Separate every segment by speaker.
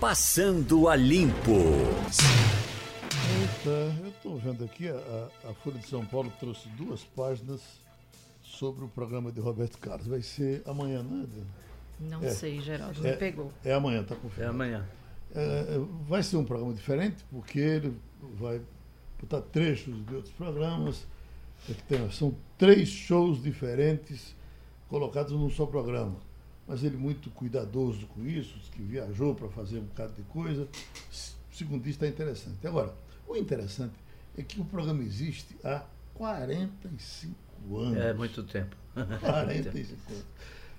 Speaker 1: Passando a Limpo.
Speaker 2: Eita, eu estou vendo aqui, a, a Folha de São Paulo trouxe duas páginas sobre o programa de Roberto Carlos. Vai ser amanhã, não é?
Speaker 3: Não é, sei, Geraldo, me pegou.
Speaker 2: É amanhã, tá confirmado.
Speaker 4: É amanhã.
Speaker 2: É, vai ser um programa diferente, porque ele vai botar trechos de outros programas. É tem, são três shows diferentes colocados num só programa. Mas ele muito cuidadoso com isso, que viajou para fazer um bocado de coisa. Segundo isso, está interessante. Agora, o interessante é que o programa existe há 45 anos.
Speaker 4: É muito tempo.
Speaker 2: 45 anos.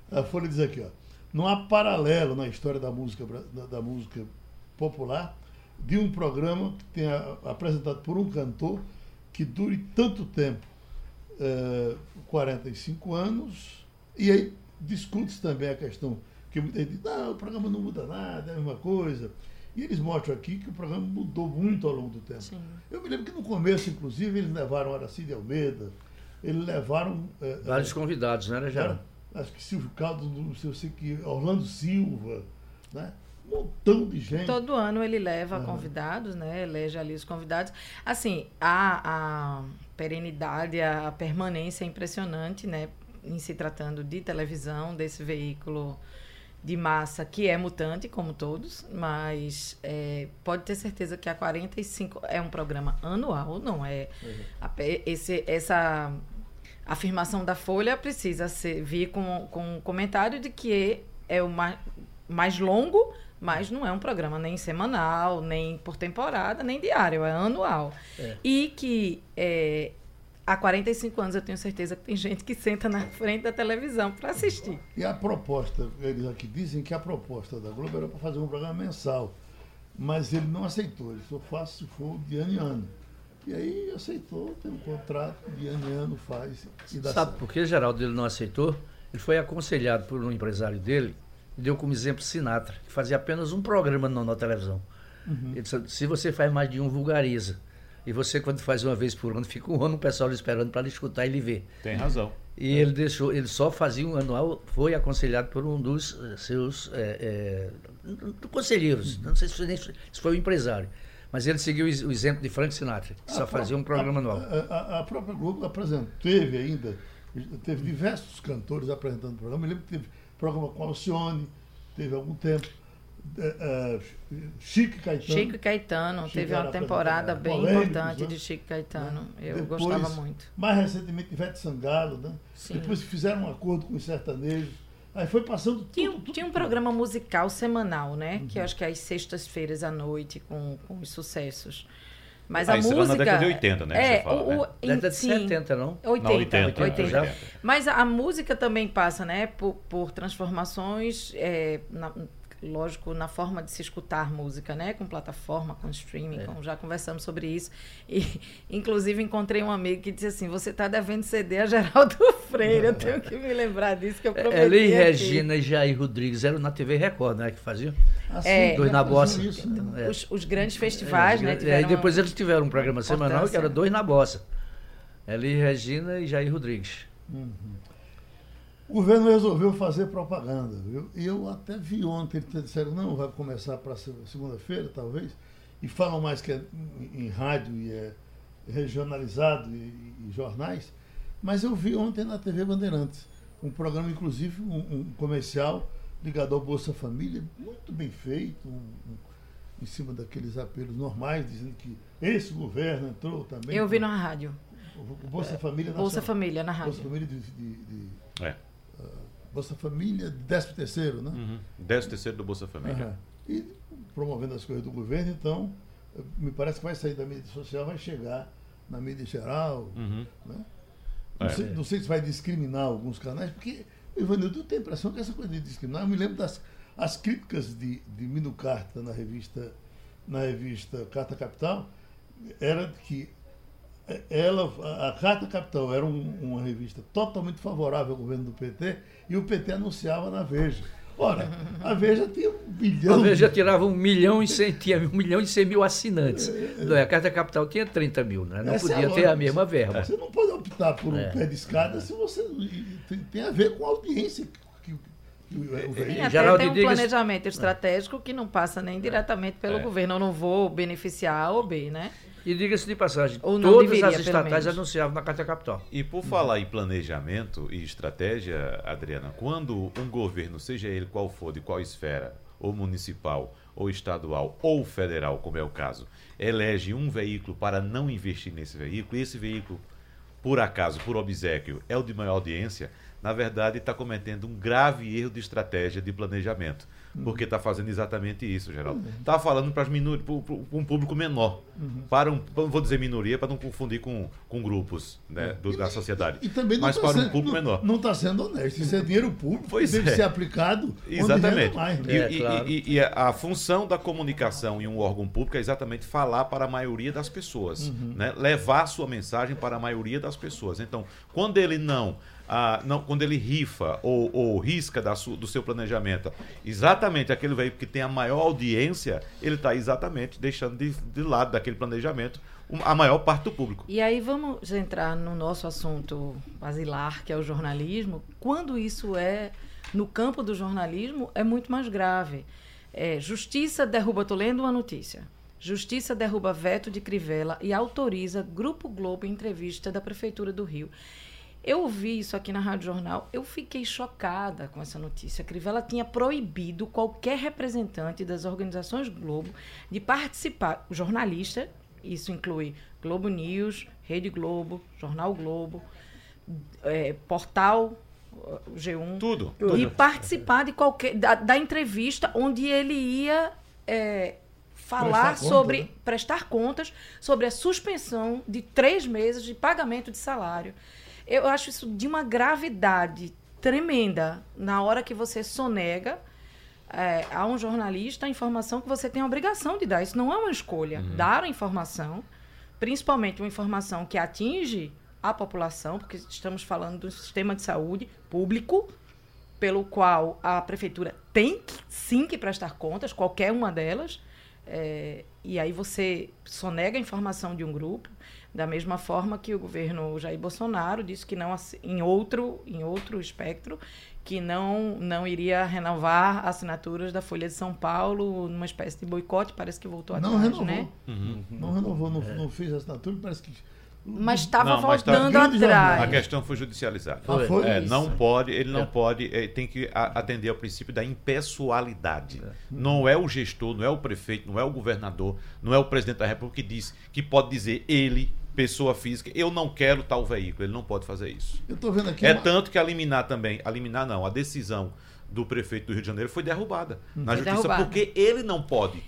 Speaker 2: A Folha diz aqui, ó. Não há paralelo na história da música, da, música popular de um programa que tenha apresentado por um cantor que dure tanto tempo, é, 45 anos, e aí discute-se também a questão que muita gente diz, não, o programa não muda nada, é a mesma coisa. E eles mostram aqui que o programa mudou muito ao longo do tempo. Sim. Eu me lembro que no começo, inclusive, eles levaram Aracide Almeida, eles levaram.
Speaker 4: É, Vários é, convidados, né, já?
Speaker 2: Acho que Silvio Caldo, não sei que, Orlando Silva, né? Um montão de gente.
Speaker 3: Todo ano ele leva uhum. convidados, né? Elege ali os convidados. Assim, a, a perenidade, a permanência é impressionante, né? Em se tratando de televisão, desse veículo de massa que é mutante, como todos, mas é, pode ter certeza que a 45 é um programa anual, não é? Uhum. A, esse, essa afirmação da Folha precisa ser, vir com, com um comentário de que é o mais, mais longo, mas não é um programa nem semanal, nem por temporada, nem diário, é anual. É. E que é, há 45 anos eu tenho certeza que tem gente que senta na frente da televisão para assistir.
Speaker 2: E a proposta, eles aqui dizem que a proposta da Globo era para fazer um programa mensal, mas ele não aceitou, ele só faz se for de ano em ano. E aí aceitou, tem um contrato, de ano em ano faz e dá
Speaker 4: Sabe certo. por que Geraldo ele não aceitou? Ele foi aconselhado por um empresário dele, deu como exemplo Sinatra, que fazia apenas um programa na, na televisão. Uhum. Ele disse, se você faz mais de um, vulgariza. E você, quando faz uma vez por ano, fica um ano o pessoal esperando para escutar e ele ver.
Speaker 5: Tem razão.
Speaker 4: E é. ele deixou, ele só fazia um anual, foi aconselhado por um dos eh, seus é, é, conselheiros, uhum. não sei se foi, se foi o empresário. Mas ele seguiu o exemplo de Frank Sinatra, que a só fazia um programa
Speaker 2: a,
Speaker 4: anual.
Speaker 2: A, a, própria Globo apresentou, teve ainda, teve diversos cantores apresentando o programa. Eu lembro que teve programa com Alcione, teve algum tempo. Uh, Chico Caetano.
Speaker 3: Chico Caetano, Chico teve uma temporada bem importante né? de Chico Caetano. Eu Depois, gostava muito.
Speaker 2: Mais recentemente, Ivete Sangalo, né? Sim. Depois fizeram um acordo com os sertanejos. Aí foi passando tudo,
Speaker 3: tinha,
Speaker 2: tudo,
Speaker 3: tinha um programa musical semanal, né? Uhum. Que eu acho que é às sextas-feiras à noite, com, com os sucessos. Mas ah, a música. na
Speaker 5: década de 80, né?
Speaker 3: É, fala, o,
Speaker 4: né? década de 70, não?
Speaker 3: 80.
Speaker 5: Não, 80, 80. 80.
Speaker 3: Mas a, a, música também passa, né? Por, por transformações é, na, lógico, na forma de se escutar música, né? Com plataforma, com streaming, é. com, já conversamos sobre isso. E, inclusive, encontrei um amigo que disse assim: você está devendo CD a Geraldo Freire. Eu tenho que me lembrar disso que eu prometi.
Speaker 4: Ela e Regina e Jair Rodrigues eram na TV Record, né? Que faziam.
Speaker 3: Assim, é, dois na bossa. Isso, né? Então, é. os, os, grandes festivais, é, né?
Speaker 4: Tiveram, e depois eles tiveram um programa semanal que era dois na bossa. Eli Regina e Jair Rodrigues. Uhum.
Speaker 2: O governo resolveu fazer propaganda, viu? E eu até vi ontem, eles disseram, não, vai começar para segunda-feira, talvez, e falam mais que é em, rádio e é regionalizado e, e, jornais, mas eu vi ontem na TV Bandeirantes, um programa, inclusive, um, um comercial ligado ao Bolsa Família, muito bem feito, um, um, em cima daqueles apelos normais, dizendo que esse governo entrou também.
Speaker 3: Eu vi na rádio.
Speaker 2: O Bolsa Família
Speaker 3: Bolsa Família na rádio.
Speaker 2: Bolsa Família de, de, de é. Bolsa Família, 13 terceiro, né?
Speaker 5: Uhum. 13 terceiro do Bolsa Família. Uhum.
Speaker 2: E promovendo as coisas do governo, então, me parece que vai sair da mídia social, vai chegar na mídia geral, uhum. né? Não, é. sei, não, sei, se vai discriminar alguns canais, porque o Ivanildo tem a impressão que essa coisa de discriminar, eu me lembro das as críticas de, de Mino Carta na revista, na revista Carta Capital, era que ela, a Carta Capital era um, uma revista totalmente favorável ao governo do PT e o PT anunciava na Veja. Ora, a Veja tinha um milhão.
Speaker 4: A Veja tirava um milhão e cem, tinha um milhão e cem mil assinantes. É, é. A Carta Capital tinha 30 mil, né? Não podia é a ter a mesma verba.
Speaker 2: Você não pode optar por um é. pé de escada se você tem, tem a ver com a audiência que,
Speaker 3: Sim, até tem um planejamento estratégico que não passa nem diretamente pelo é. governo. Eu não vou beneficiar A ou B, né?
Speaker 4: E diga-se de passagem, todas deveria, as estatais anunciavam na Carta Capital.
Speaker 5: E por falar em planejamento e estratégia, Adriana, quando um governo, seja ele qual for, de qual esfera, ou municipal, ou estadual, ou federal, como é o caso, elege um veículo para não investir nesse veículo, e esse veículo, por acaso, por obsequio, é o de maior audiência, na verdade está cometendo um grave erro de estratégia de planejamento porque está fazendo exatamente isso, Geraldo. Está uhum. falando para um público menor, uhum. para um, vou dizer minoria, para não confundir com, com grupos né, do, da sociedade.
Speaker 2: E, também mas tá para sendo, um público não, menor. Não está sendo honesto. Isso é dinheiro público, pois deve é. ser aplicado
Speaker 5: exatamente. Mais, né? é, e, claro. e, e, a função da comunicação em um órgão público é exatamente falar para a maioria das pessoas, uhum. né? levar a sua mensagem para a maioria das pessoas. Então, quando ele não ah, não, quando ele rifa ou, ou risca da su, do seu planejamento exatamente aquele veículo que tem a maior audiência, ele está exatamente deixando de, de lado daquele planejamento a maior parte do público.
Speaker 3: E aí vamos entrar no nosso assunto basilar, que é o jornalismo. Quando isso é no campo do jornalismo, é muito mais grave. É, justiça derruba, estou lendo uma notícia. Justiça derruba veto de Crivella e autoriza Grupo Globo em entrevista da Prefeitura do Rio. Eu ouvi isso aqui na Rádio Jornal, eu fiquei chocada com essa notícia. A Crivella tinha proibido qualquer representante das organizações Globo de participar, jornalista, isso inclui Globo News, Rede Globo, Jornal Globo, é, Portal G1.
Speaker 5: Tudo.
Speaker 3: E participar de qualquer da, da entrevista onde ele ia é, falar prestar sobre conta, né? prestar contas sobre a suspensão de três meses de pagamento de salário. Eu acho isso de uma gravidade tremenda na hora que você sonega é, a um jornalista a informação que você tem a obrigação de dar. Isso não é uma escolha. Uhum. Dar a informação, principalmente uma informação que atinge a população, porque estamos falando do sistema de saúde público, pelo qual a prefeitura tem sim que prestar contas, qualquer uma delas. É, e aí você sonega a informação de um grupo. Da mesma forma que o governo Jair Bolsonaro disse que não em outro, em outro espectro, que não, não iria renovar assinaturas da Folha de São Paulo numa espécie de boicote, parece que voltou
Speaker 2: não
Speaker 3: atrás,
Speaker 2: renovou.
Speaker 3: né?
Speaker 2: Uhum. Não renovou, não, é. não fez assinatura, parece que
Speaker 3: mas estava voltando tá, atrás.
Speaker 5: A questão foi judicializada. Ah, foi? É, não pode, ele não é. pode, é, tem que atender ao princípio da impessoalidade. É. Não é o gestor, não é o prefeito, não é o governador, não é o presidente da República que diz que pode dizer ele pessoa física, eu não quero tal veículo, ele não pode fazer isso.
Speaker 2: Eu tô vendo aqui
Speaker 5: é uma... tanto que eliminar também, eliminar não, a decisão do prefeito do Rio de Janeiro foi derrubada hum. na foi justiça derrubada. porque ele não pode.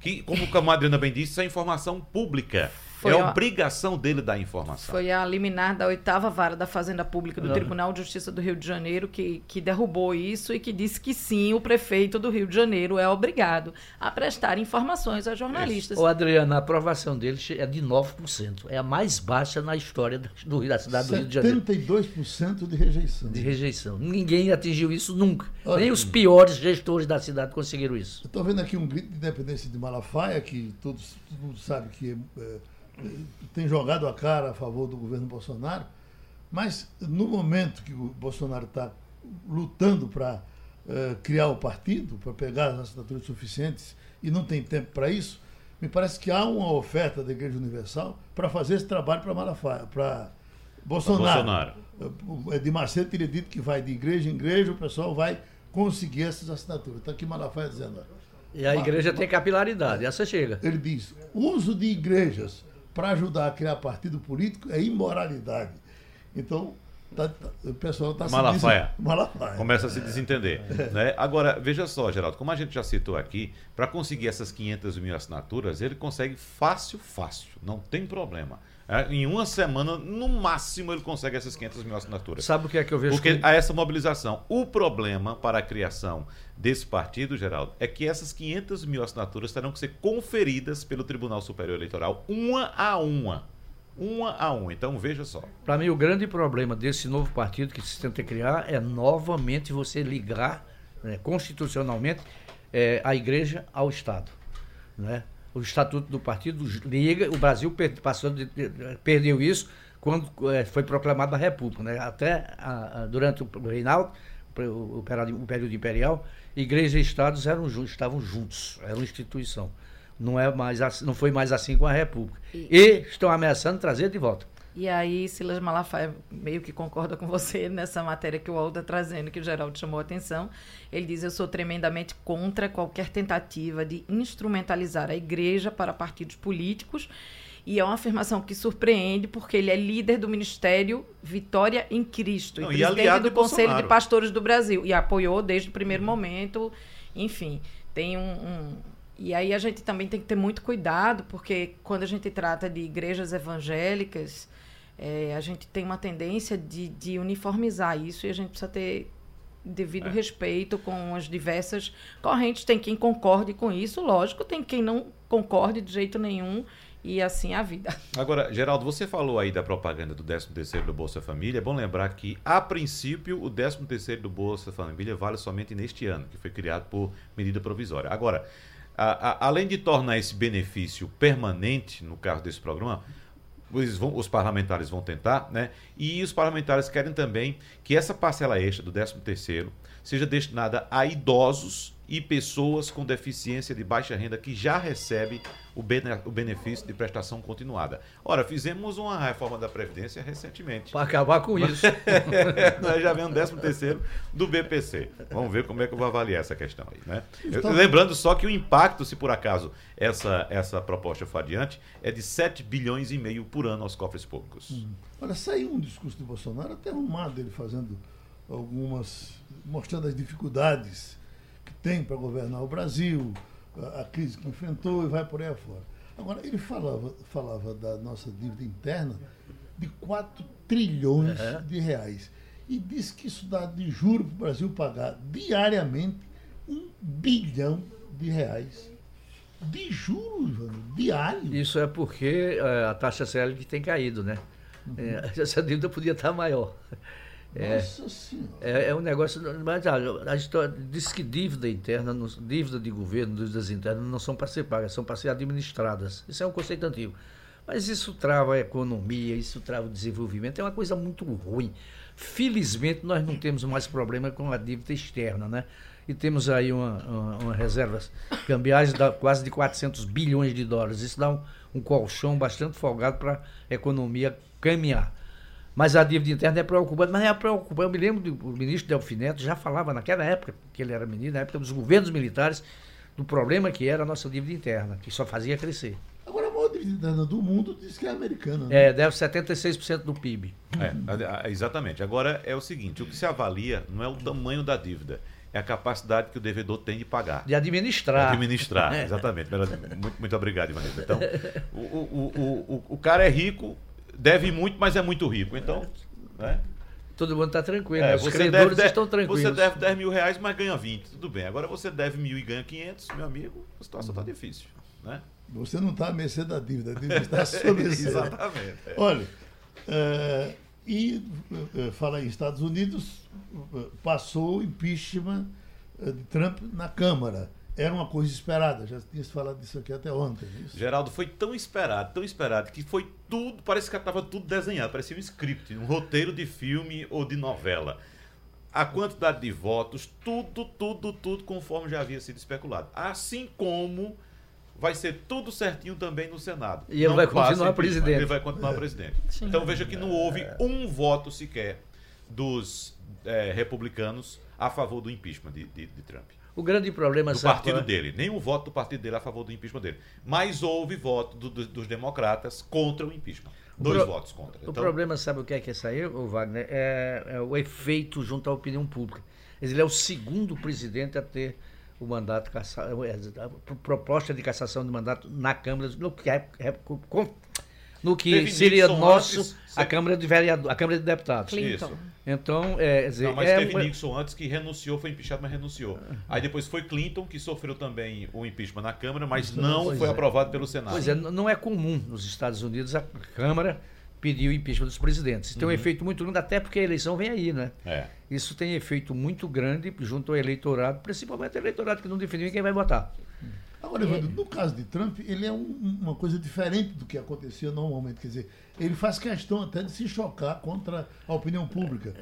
Speaker 5: Que, como a Adriana bem disse, isso é informação pública. Foi é a obrigação dele dar informação.
Speaker 3: Foi a liminar da oitava vara da Fazenda Pública do uhum. Tribunal de Justiça do Rio de Janeiro que, que derrubou isso e que disse que sim, o prefeito do Rio de Janeiro é obrigado a prestar informações a jornalistas.
Speaker 4: Ô, Adriana, a aprovação dele é de 9%. É a mais baixa na história do, da cidade do Rio de Janeiro.
Speaker 2: 72% de rejeição.
Speaker 4: De rejeição. Ninguém atingiu isso nunca. Olha, Nem os piores gestores da cidade conseguiram isso.
Speaker 2: Estou vendo aqui um grito de independência de Malafaia, que todos, todo mundo sabe que é, é tem jogado a cara a favor do governo Bolsonaro, mas no momento que o Bolsonaro está lutando para uh, criar o partido, para pegar as assinaturas suficientes e não tem tempo para isso, me parece que há uma oferta da Igreja Universal para fazer esse trabalho para Malafaia, para Bolsonaro. Bolsonaro. Eh, de Macedo teria dito que vai de igreja em igreja, o pessoal vai conseguir essas assinaturas. Está aqui Malafaia dizendo.
Speaker 4: E a igreja tem capilaridade, essa chega.
Speaker 2: Ele diz: uso de igrejas para ajudar a criar partido político é imoralidade. Então, tá, tá, o pessoal está
Speaker 5: se Malafaia. Malafaia. Começa a se desentender. É. Né? Agora, veja só, Geraldo, como a gente já citou aqui, para conseguir essas 500 mil assinaturas, ele consegue fácil, fácil, não tem problema. É, em uma semana, no máximo, ele consegue essas 500 mil assinaturas.
Speaker 4: Sabe o que é que eu vejo?
Speaker 5: Porque há essa mobilização. O problema para a criação desse partido, Geraldo, é que essas 500 mil assinaturas terão que ser conferidas pelo Tribunal Superior Eleitoral, uma a uma. Uma a uma. Então, veja só.
Speaker 4: Para mim, o grande problema desse novo partido que se tenta criar é novamente você ligar né, constitucionalmente é, a igreja ao Estado. Né? O estatuto do partido liga, o Brasil per, passou de, perdeu isso quando é, foi proclamada a República. Né? Até a, a, durante o Reinaldo, o, o, período imperial, igreja e estados eram, estavam juntos, eram instituição. Não, é mais, não foi mais assim com a República. E, e estão ameaçando trazer de volta.
Speaker 3: E aí, Silas Malafaia meio que concorda com você nessa matéria que o Aldo está trazendo, que o Geraldo chamou a atenção. Ele diz: Eu sou tremendamente contra qualquer tentativa de instrumentalizar a igreja para partidos políticos. E é uma afirmação que surpreende, porque ele é líder do Ministério Vitória em Cristo Não, e presidente do Conselho de Pastores do Brasil. E apoiou desde o primeiro momento. Enfim, tem um, um e aí a gente também tem que ter muito cuidado, porque quando a gente trata de igrejas evangélicas, é, a gente tem uma tendência de, de, uniformizar isso e a gente precisa ter devido é. respeito com as diversas correntes. Tem quem concorde com isso, lógico, tem quem não concorde de jeito nenhum e assim a vida.
Speaker 5: Agora, Geraldo, você falou aí da propaganda do 13º do Bolsa Família. É bom lembrar que, a princípio, o 13º do Bolsa Família vale somente neste ano, que foi criado por medida provisória. Agora, a, a, além de tornar esse benefício permanente, no caso desse programa, vão, os, parlamentares vão tentar, né? E os parlamentares querem também que essa parcela extra do 13 terceiro seja destinada a idosos e pessoas com deficiência de baixa renda que já recebem o, bene, o benefício de prestação continuada. Ora, fizemos uma reforma da Previdência recentemente.
Speaker 4: Para acabar com isso.
Speaker 5: Nós já vemos o 13 terceiro do BPC. Vamos ver como é que eu vou avaliar essa questão aí. Né? Eu, lembrando só que o impacto, se por acaso essa, essa proposta for adiante, é de 7 bilhões e meio por ano aos cofres públicos. Hum.
Speaker 2: Olha, saiu um discurso do Bolsonaro até arrumado ele fazendo algumas. mostrando as dificuldades tem para governar o Brasil, a, a, crise que enfrentou e vai por aí afora. Agora, ele falava, falava da nossa dívida interna de 4 trilhões de reais. E disse que isso dá de juro para o Brasil pagar diariamente um bilhão de reais. De juros, mano, diário.
Speaker 4: Isso é porque é, a taxa Selic tem caído, né? Uhum. É, essa dívida podia estar maior. É, Senhora. É, é um negócio. Mas a, história diz que dívida interna, dívida de governo, dívidas internas não são para ser pagas, são para ser administradas. Isso é um conceito antigo. Mas isso trava a economia, isso trava o desenvolvimento, é uma coisa muito ruim. Felizmente, nós não temos mais problema com a dívida externa, né? E temos aí uma, uma, uma reservas cambiais de quase de 400 bilhões de dólares. Isso dá um, um colchão bastante folgado para a economia caminhar. Mas a dívida interna é preocupante, mas é preocupante. Eu me lembro do ministro Delfim Neto já falava naquela época, que ele era ministro, na época dos governos militares, do problema que era a nossa dívida interna, que só fazia crescer.
Speaker 2: Agora, a maior dívida interna do mundo diz que é americana. Né?
Speaker 4: É, deve 76% do PIB.
Speaker 5: É, exatamente. Agora é o seguinte: o que se avalia não é o tamanho da dívida, é a capacidade que o devedor tem de pagar.
Speaker 4: De administrar.
Speaker 5: De administrar, exatamente. muito, muito obrigado, Ivanildo. Então, o, o, o, o, o cara é rico, deve muito, mas é muito rico. Então, né?
Speaker 4: Todo mundo está tranquilo. É, Os credores deve, estão tranquilos.
Speaker 5: Você deve 10 mil reais, mas ganha 20. Tudo bem. Agora você deve mil e ganha 500, meu amigo, a situação está difícil. Né?
Speaker 2: Você não está à mercê da dívida, a dívida está sob
Speaker 5: Exatamente.
Speaker 2: É. Olha, é, e é, fala em Estados Unidos, passou o impeachment de Trump na Câmara era uma coisa esperada. Já tinha se falado disso aqui até ontem. É isso?
Speaker 5: Geraldo, foi tão esperado, tão esperado, que foi tudo, parece que estava tudo desenhado, parecia um script, um roteiro de filme ou de novela. A quantidade de votos, tudo, tudo, tudo conforme já havia sido especulado. Assim como vai ser tudo certinho também no Senado.
Speaker 4: E ele Não vai continuar presidente.
Speaker 5: Ele vai continuar é. presidente. Sim. Então veja que não houve um voto sequer dos é, republicanos a favor do impeachment de, de, de Trump.
Speaker 4: O grande problema
Speaker 5: do partido é? dele, nenhum voto do partido dele a favor do impeachment dele. Mas houve voto do, do, dos democratas contra o impeachment. Dois votos contra.
Speaker 4: O então... problema, sabe o que é que é isso aí, o Wagner? É, é, o efeito junto à opinião pública. Ele é o segundo presidente a ter o mandato é, a proposta de cassação de mandato na Câmara, no que, é, é no que seria nosso antes, a Câmara de Vereador, a Câmara de Deputados.
Speaker 3: Clinton. Isso.
Speaker 4: Então, é, dizer,
Speaker 5: não, mas
Speaker 4: é
Speaker 5: teve uma... Nixon antes que renunciou, foi impeachado, mas renunciou. Aí depois foi Clinton que sofreu também o impeachment na Câmara, mas não pois foi é. aprovado pelo Senado.
Speaker 4: Pois é, não é comum nos Estados Unidos a Câmara pedir o impeachment dos presidentes. Isso tem um uhum. efeito muito grande, até porque a eleição vem aí, né?
Speaker 5: É.
Speaker 4: Isso tem efeito muito grande junto ao eleitorado, principalmente o eleitorado que não definiu quem vai votar.
Speaker 2: Agora, Evandro, no caso de Trump, ele é um, uma coisa diferente do que acontecia normalmente. Quer dizer, ele faz questão até de se chocar contra a opinião pública.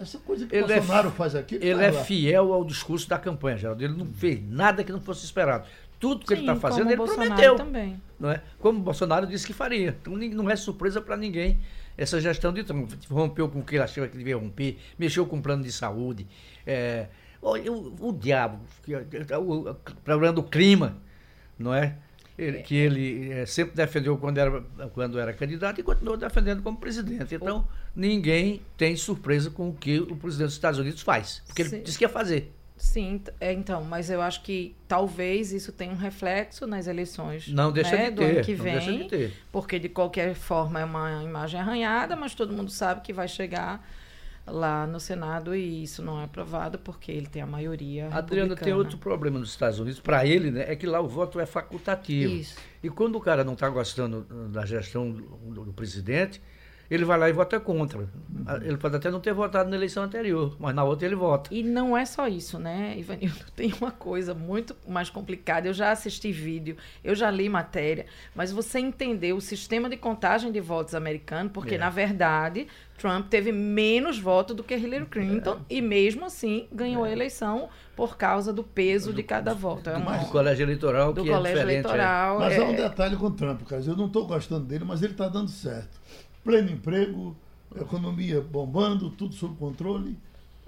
Speaker 2: essa coisa que ele é Bolsonaro é, faz aqui.
Speaker 4: Ele é fiel ao discurso da campanha, Geraldo. Ele não fez nada que não fosse esperado. Tudo que Sim, ele está fazendo, ele Bolsonaro prometeu. Também. Não é? Como o Bolsonaro disse que faria. Então não é surpresa para ninguém essa gestão de Trump. Rompeu com o que ele achava que devia romper, mexeu com o plano de saúde. É, o, o, o diabo, o, o problema do clima, não é? Ele, que ele é, sempre defendeu quando era, quando era candidato e continuou defendendo como presidente. Então, ninguém tem surpresa com o que o presidente dos Estados Unidos faz, porque ele disse que ia fazer.
Speaker 3: Sim, é, então, mas eu acho que talvez isso tenha um reflexo nas eleições
Speaker 4: não deixa
Speaker 3: né,
Speaker 4: de ter,
Speaker 3: do ano que vem, de ter. porque de qualquer forma é uma imagem arranhada, mas todo mundo sabe que vai chegar lá no Senado e isso não é aprovado porque ele tem a maioria.
Speaker 4: Adriano, tem outro problema nos Estados Unidos, para ele, né, é que lá o voto é facultativo. Isso. E quando o cara não está gostando da gestão do, do presidente, ele vai lá e vota contra. Uhum. Ele pode até não ter votado na eleição anterior, mas na outra ele vota.
Speaker 3: E não é só isso, né, Ivanildo? Tem uma coisa muito mais complicada. Eu já assisti vídeo, eu já li matéria, mas você entender o sistema de contagem de votos americano, porque, é. na verdade, Trump teve menos votos do que Hillary Clinton é. e, mesmo assim, ganhou é. a eleição por causa do peso do, de cada voto.
Speaker 4: É uma, do colégio eleitoral
Speaker 3: do
Speaker 4: que
Speaker 3: colégio
Speaker 4: é
Speaker 3: eleitoral.
Speaker 2: Mas há um detalhe com Trump, cara. Eu não estou gostando dele, mas ele está dando certo pleno emprego, economia bombando, tudo sob controle.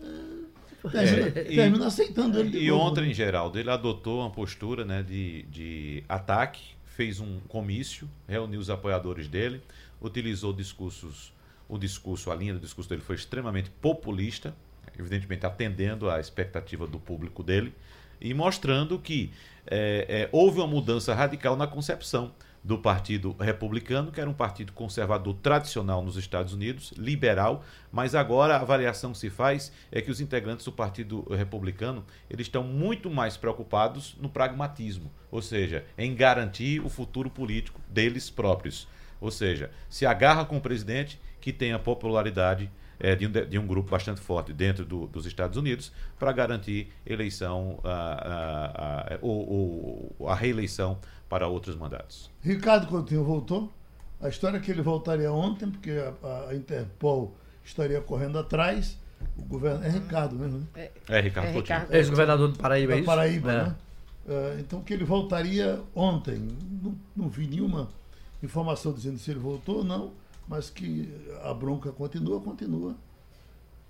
Speaker 2: É, termina, é, termina aceitando ele.
Speaker 5: E ontem, Geraldo, ele adotou uma postura né, de, de ataque, fez um comício, reuniu os apoiadores dele, utilizou discursos, o discurso, a linha do discurso dele foi extremamente populista, evidentemente atendendo à expectativa do público dele, e mostrando que é, é, houve uma mudança radical na concepção do Partido Republicano, que era um partido conservador tradicional nos Estados Unidos, liberal, mas agora a avaliação que se faz é que os integrantes do Partido Republicano eles estão muito mais preocupados no pragmatismo, ou seja, em garantir o futuro político deles próprios. Ou seja, se agarra com o presidente que tem a popularidade é, de, um, de, um, grupo bastante forte dentro do, dos Estados Unidos para garantir eleição a, a, a, ou, ou a reeleição para outros mandatos.
Speaker 2: Ricardo Coutinho voltou. A história é que ele voltaria ontem, porque a, a Interpol estaria correndo atrás. O governo é Ricardo mesmo, né?
Speaker 5: É, é Ricardo é Coutinho.
Speaker 4: Ex-governador do Paraíba, é
Speaker 2: isso? Paraíba, é. né? Uh, então que ele voltaria ontem. Não, não vi nenhuma informação dizendo se ele voltou ou não, mas que a bronca continua, continua.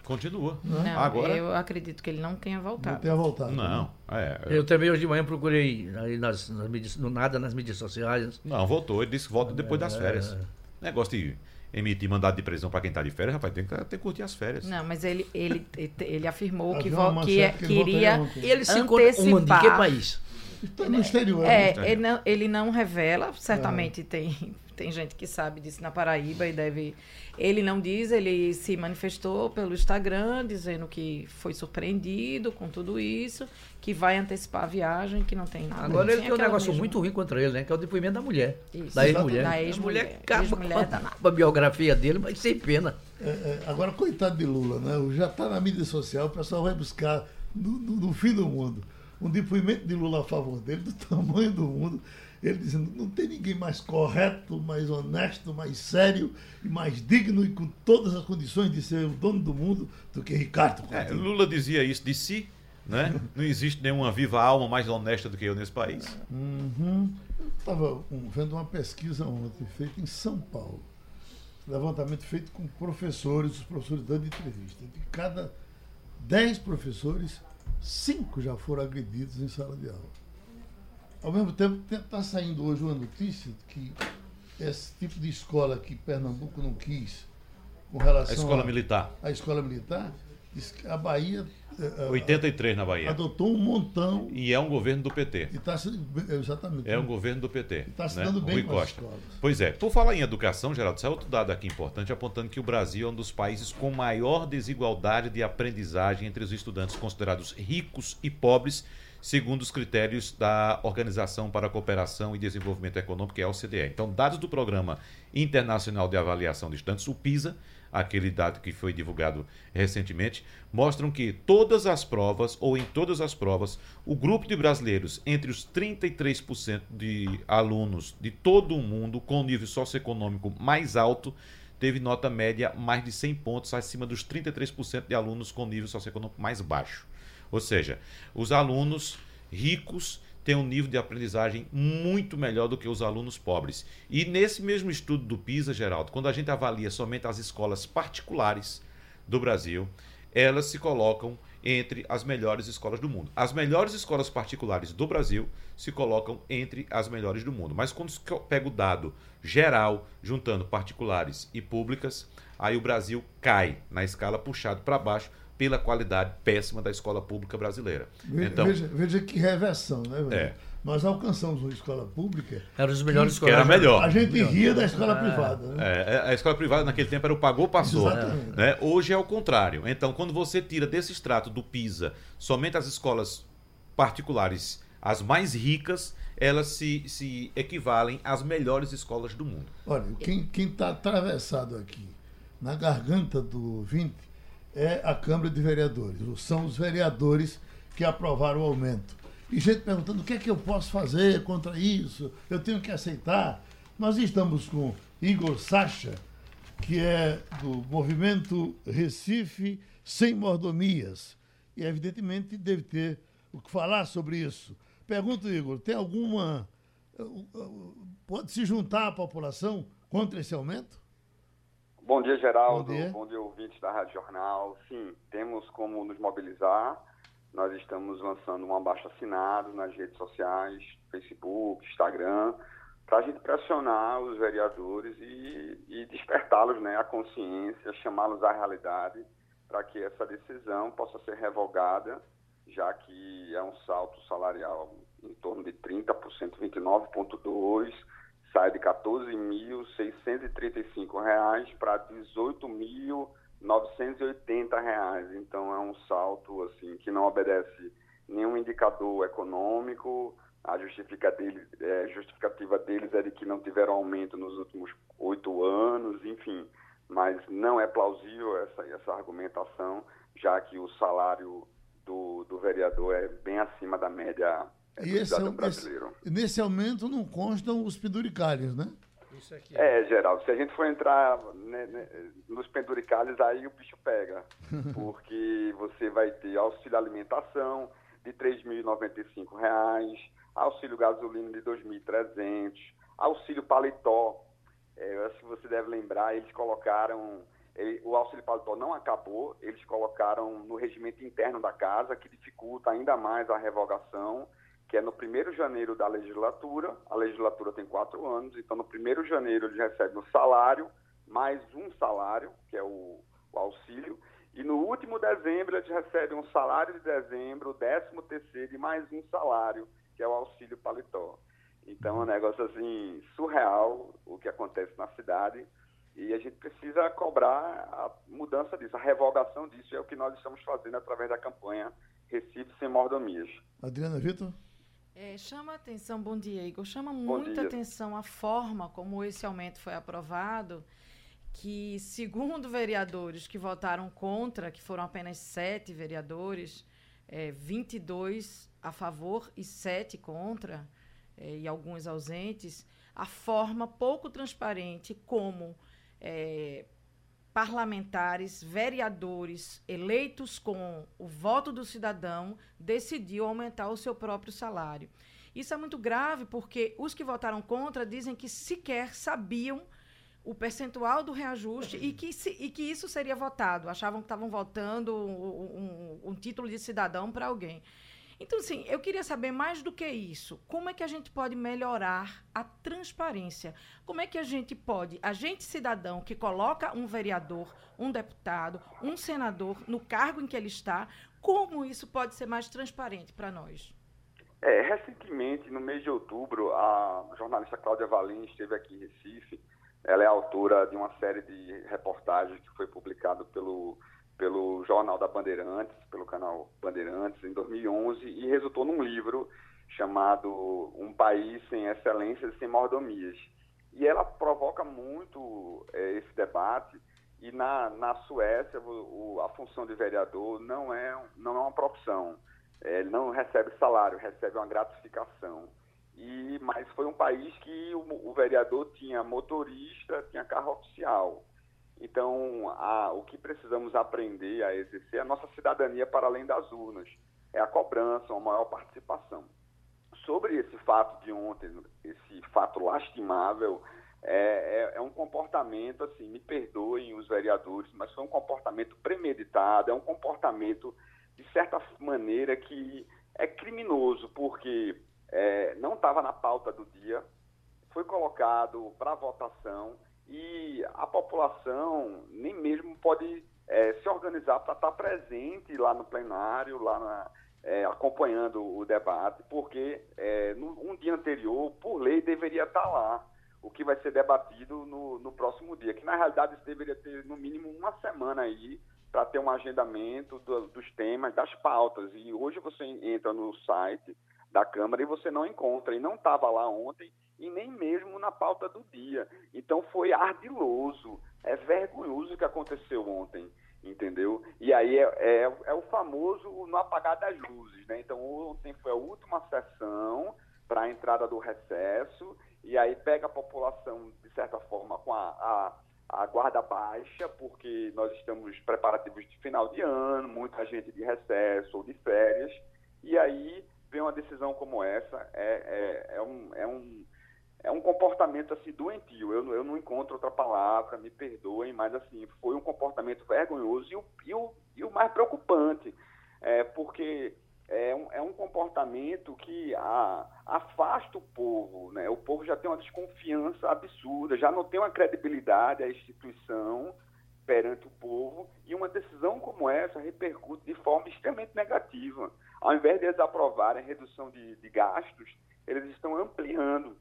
Speaker 5: Continua.
Speaker 3: Não, Agora, eu acredito que ele não tenha voltado.
Speaker 2: Não tenha voltado.
Speaker 5: Não. Né?
Speaker 4: É, eu... eu também hoje de manhã procurei aí nas, nas mídias, no nada nas mídias sociais.
Speaker 5: Não, voltou. Ele disse que volta depois das é. férias. Negócio de emitir mandado de prisão para quem está de férias, rapaz, tem que, tem que curtir as férias.
Speaker 3: Não, mas ele, ele, ele afirmou que, vo, que, é, que queria
Speaker 4: ele se antecipar.
Speaker 3: Onde?
Speaker 4: Que país?
Speaker 2: Está no exterior.
Speaker 3: É, né? ele, não, ele não revela, certamente é. tem, tem gente que sabe disso na Paraíba e deve ele não diz, ele se manifestou pelo Instagram dizendo que foi surpreendido com tudo isso, que vai antecipar a viagem, que não tem nada.
Speaker 4: Agora ele tem um negócio mesma... muito ruim contra ele, né? Que é o depoimento da mulher. Isso. Da ex-mulher. Da
Speaker 3: ex-mulher.
Speaker 4: Ex mulher com a biografia dele, mas sem pena.
Speaker 2: É, é, agora, coitado de Lula, né? Já está na mídia social, o pessoal vai buscar no, no, no fim do mundo um depoimento de Lula a favor dele, do tamanho do mundo ele dizendo: não tem ninguém mais correto, mais honesto, mais sério e mais digno e com todas as condições de ser o dono do mundo do que Ricardo.
Speaker 5: É, Lula dizia isso de si, né? Não existe nenhuma viva alma mais honesta do que eu nesse país.
Speaker 2: Uhum. Estava vendo uma pesquisa ontem feita em São Paulo. Levantamento feito com professores, os professores dando entrevista. De cada dez professores, cinco já foram agredidos em sala de aula. Ao mesmo tempo, está saindo hoje uma notícia que esse tipo de escola que Pernambuco não quis, com relação.
Speaker 5: A escola a, militar.
Speaker 2: A escola militar, a Bahia.
Speaker 5: 83
Speaker 2: a,
Speaker 5: na Bahia.
Speaker 2: Adotou um montão.
Speaker 5: E é um governo do PT.
Speaker 2: E tá, exatamente.
Speaker 5: É um governo do PT.
Speaker 2: Está se né? dando bem
Speaker 5: Rui Costa. Pois é. Por falar em educação, Geraldo, saiu outro dado aqui importante apontando que o Brasil é um dos países com maior desigualdade de aprendizagem entre os estudantes considerados ricos e pobres segundo os critérios da Organização para a Cooperação e Desenvolvimento Econômico, que é a OCDE. Então, dados do Programa Internacional de Avaliação de Estudantes, o PISA, aquele dado que foi divulgado recentemente, mostram que todas as provas, ou em todas as provas, o grupo de brasileiros entre os 33% de alunos de todo o mundo com nível socioeconômico mais alto teve nota média mais de 100 pontos, acima dos 33% de alunos com nível socioeconômico mais baixo. Ou seja, os alunos ricos têm um nível de aprendizagem muito melhor do que os alunos pobres. E nesse mesmo estudo do PISA, Geraldo, quando a gente avalia somente as escolas particulares do Brasil, elas se colocam entre as melhores escolas do mundo. As melhores escolas particulares do Brasil se colocam entre as melhores do mundo. Mas quando pega o dado geral, juntando particulares e públicas, aí o Brasil cai na escala puxado para baixo pela qualidade péssima da escola pública brasileira.
Speaker 2: Veja, então, veja, veja que reversão, né? Velho?
Speaker 5: É.
Speaker 2: Nós alcançamos uma escola pública.
Speaker 4: Era os melhores
Speaker 5: escolas. Era melhor.
Speaker 2: A gente ria da escola é. privada. Né?
Speaker 5: É, a escola privada naquele tempo era o pagou, passou. Exatamente. Né? Hoje é o contrário. Então, quando você tira desse extrato do PISA somente as escolas particulares, as mais ricas, elas se, se equivalem às melhores escolas do mundo.
Speaker 2: Olha, quem está atravessado aqui na garganta do 20 é a Câmara de Vereadores. São os vereadores que aprovaram o aumento e gente perguntando o que é que eu posso fazer contra isso, eu tenho que aceitar. Nós estamos com Igor Sacha, que é do movimento Recife Sem Mordomias. E evidentemente deve ter o que falar sobre isso. Pergunto, Igor, tem alguma. Pode se juntar à população contra esse aumento?
Speaker 6: Bom dia, Geraldo. Bom dia, Bom dia ouvintes da Rádio Jornal. Sim, temos como nos mobilizar nós estamos lançando um abaixo assinado nas redes sociais, Facebook, Instagram, para a gente pressionar os vereadores e, e despertá-los né, à consciência, chamá-los à realidade, para que essa decisão possa ser revogada, já que é um salto salarial em torno de 30%, 29,2%, sai de R$ 14.635 para R$ 18.000 980 reais. Então é um salto assim que não obedece nenhum indicador econômico. A é, justificativa deles é de que não tiveram aumento nos últimos oito anos, enfim. Mas não é plausível essa, essa argumentação, já que o salário do, do vereador é bem acima da média
Speaker 2: é, e esse, é brasileiro. Esse, nesse aumento não constam os penduricalhos, né?
Speaker 6: Isso aqui. É, Geraldo, se a gente for entrar né, né, nos penduricalhos, aí o bicho pega. porque você vai ter auxílio alimentação de R$ 3.095, auxílio gasolina de R$ 2.300, auxílio paletó. É, eu acho que você deve lembrar, eles colocaram. Ele, o auxílio paletó não acabou, eles colocaram no regimento interno da casa, que dificulta ainda mais a revogação que é no 1 de janeiro da legislatura. A legislatura tem quatro anos, então no 1 de janeiro eles recebem o salário, mais um salário, que é o, o auxílio, e no último dezembro eles recebem um salário de dezembro, décimo terceiro e mais um salário, que é o auxílio paletó. Então é um negócio assim surreal o que acontece na cidade e a gente precisa cobrar a mudança disso, a revogação disso, é o que nós estamos fazendo através da campanha Recife Sem Mordomias.
Speaker 2: Adriana Vitor?
Speaker 3: É, chama atenção, bom dia, Igor. Chama bom muita dia. atenção a forma como esse aumento foi aprovado, que, segundo vereadores que votaram contra, que foram apenas sete vereadores, é, 22 a favor e sete contra, é, e alguns ausentes, a forma pouco transparente como é, parlamentares, vereadores eleitos com o voto do cidadão decidiu aumentar o seu próprio salário. Isso é muito grave porque os que votaram contra dizem que sequer sabiam o percentual do reajuste e que, se, e que isso seria votado. Achavam que estavam votando um, um, um título de cidadão para alguém. Então, assim, eu queria saber mais do que isso. Como é que a gente pode melhorar a transparência? Como é que a gente pode, a gente cidadão que coloca um vereador, um deputado, um senador no cargo em que ele está, como isso pode ser mais transparente para nós?
Speaker 6: É, recentemente, no mês de outubro, a jornalista Cláudia Valim esteve aqui em Recife. Ela é autora de uma série de reportagens que foi publicado pelo pelo Jornal da Bandeirantes, pelo canal Bandeirantes, em 2011, e resultou num livro chamado Um País Sem Excelências e Sem Mordomias. E ela provoca muito é, esse debate, e na, na Suécia o, a função de vereador não é, não é uma profissão, é, ele não recebe salário, recebe uma gratificação. E, mas foi um país que o, o vereador tinha motorista, tinha carro oficial. Então, a, o que precisamos aprender a exercer é a nossa cidadania para além das urnas. É a cobrança, uma maior participação. Sobre esse fato de ontem, esse fato lastimável, é, é, é, um comportamento, assim, me perdoem os vereadores, mas foi um comportamento premeditado, é um comportamento, de certa maneira, que é criminoso, porque é, não estava na pauta do dia, foi colocado para votação e a população nem mesmo pode é, se organizar para estar tá presente lá no plenário, lá na, é, acompanhando o debate, porque é, no, um dia anterior, por lei, deveria estar tá lá o que vai ser debatido no, no próximo dia, que na realidade isso deveria ter no mínimo uma semana aí para ter um agendamento do, dos temas, das pautas. E hoje você entra no site da Câmara e você não encontra, e não estava lá ontem e nem mesmo na pauta do dia. Então foi ardiloso, é vergonhoso o que aconteceu ontem, entendeu? E aí é, é, é o famoso no apagar das luzes, né? Então ontem foi a última sessão para a entrada do recesso, e aí pega a população, de certa forma, com a, a, a, guarda baixa, porque nós estamos preparativos de final de ano, muita gente de recesso ou de férias, e aí vem uma decisão como essa, é, é, é um, é um é um comportamento assim doentio. Eu, eu não encontro outra palavra, me perdoem, mas assim foi um comportamento vergonhoso e o, e o, e o mais preocupante, é, porque é um, é um comportamento que a, afasta o povo, né? O povo já tem uma desconfiança absurda, já não tem uma credibilidade à instituição perante o povo e uma decisão como essa repercute de forma extremamente negativa. Ao invés de eles aprovarem redução de, de gastos, eles estão ampliando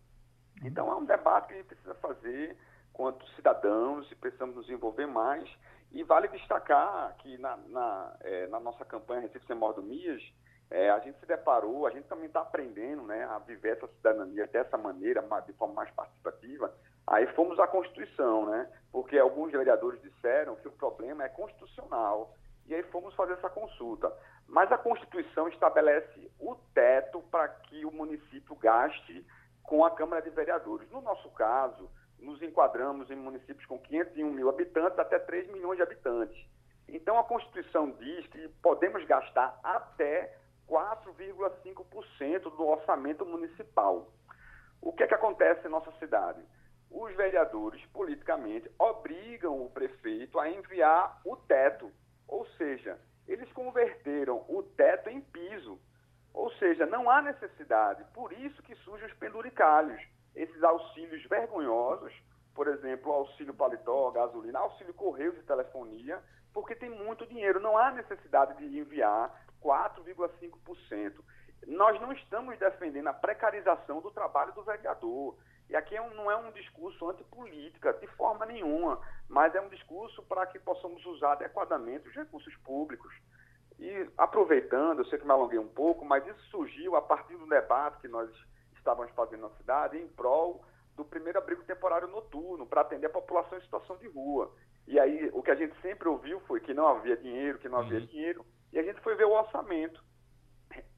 Speaker 6: então é um debate que a gente precisa fazer quanto cidadãos e precisamos nos envolver mais. E vale destacar que na, na, é, na nossa campanha Recife Sem Mordomias, é, a gente se deparou, a gente também está aprendendo né, a viver essa cidadania dessa maneira, de forma mais participativa. Aí fomos à Constituição, né? Porque alguns vereadores disseram que o problema é constitucional. E aí fomos fazer essa consulta. Mas a Constituição estabelece o teto para que o município gaste com a Câmara de Vereadores. No nosso caso, nos enquadramos em municípios com 501 mil habitantes até 3 milhões de habitantes. Então, a Constituição diz que podemos gastar até 4,5% do orçamento municipal. O que é que acontece em nossa cidade? Os vereadores, politicamente, obrigam o prefeito a enviar o teto, ou seja, eles converteram o teto em piso. Ou seja, não há necessidade. Por isso que surgem os penduricalhos, esses auxílios vergonhosos, por exemplo, auxílio paletó, gasolina, auxílio correios e telefonia, porque tem muito dinheiro. Não há necessidade de enviar 4,5%. Nós não estamos defendendo a precarização do trabalho do vereador. E aqui é não é um discurso antipolítica, de forma nenhuma, mas é um discurso para que possamos usar adequadamente os recursos públicos. E aproveitando, eu sei que me alonguei um pouco, mas isso surgiu a partir do debate que nós estávamos fazendo na cidade em prol do primeiro abrigo temporário noturno para atender a população em situação de rua. E aí o que a gente sempre ouviu foi que não havia dinheiro, que não havia uhum. dinheiro, e a gente foi ver o orçamento.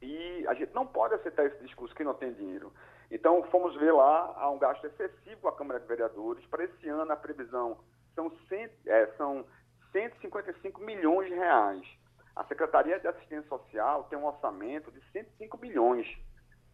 Speaker 6: E a gente não pode aceitar esse discurso que não tem dinheiro. Então fomos ver lá há um gasto excessivo a Câmara de Vereadores. Para esse ano a previsão são, cento, é, são 155 milhões de reais. A Secretaria de Assistência Social tem um orçamento de 105 bilhões.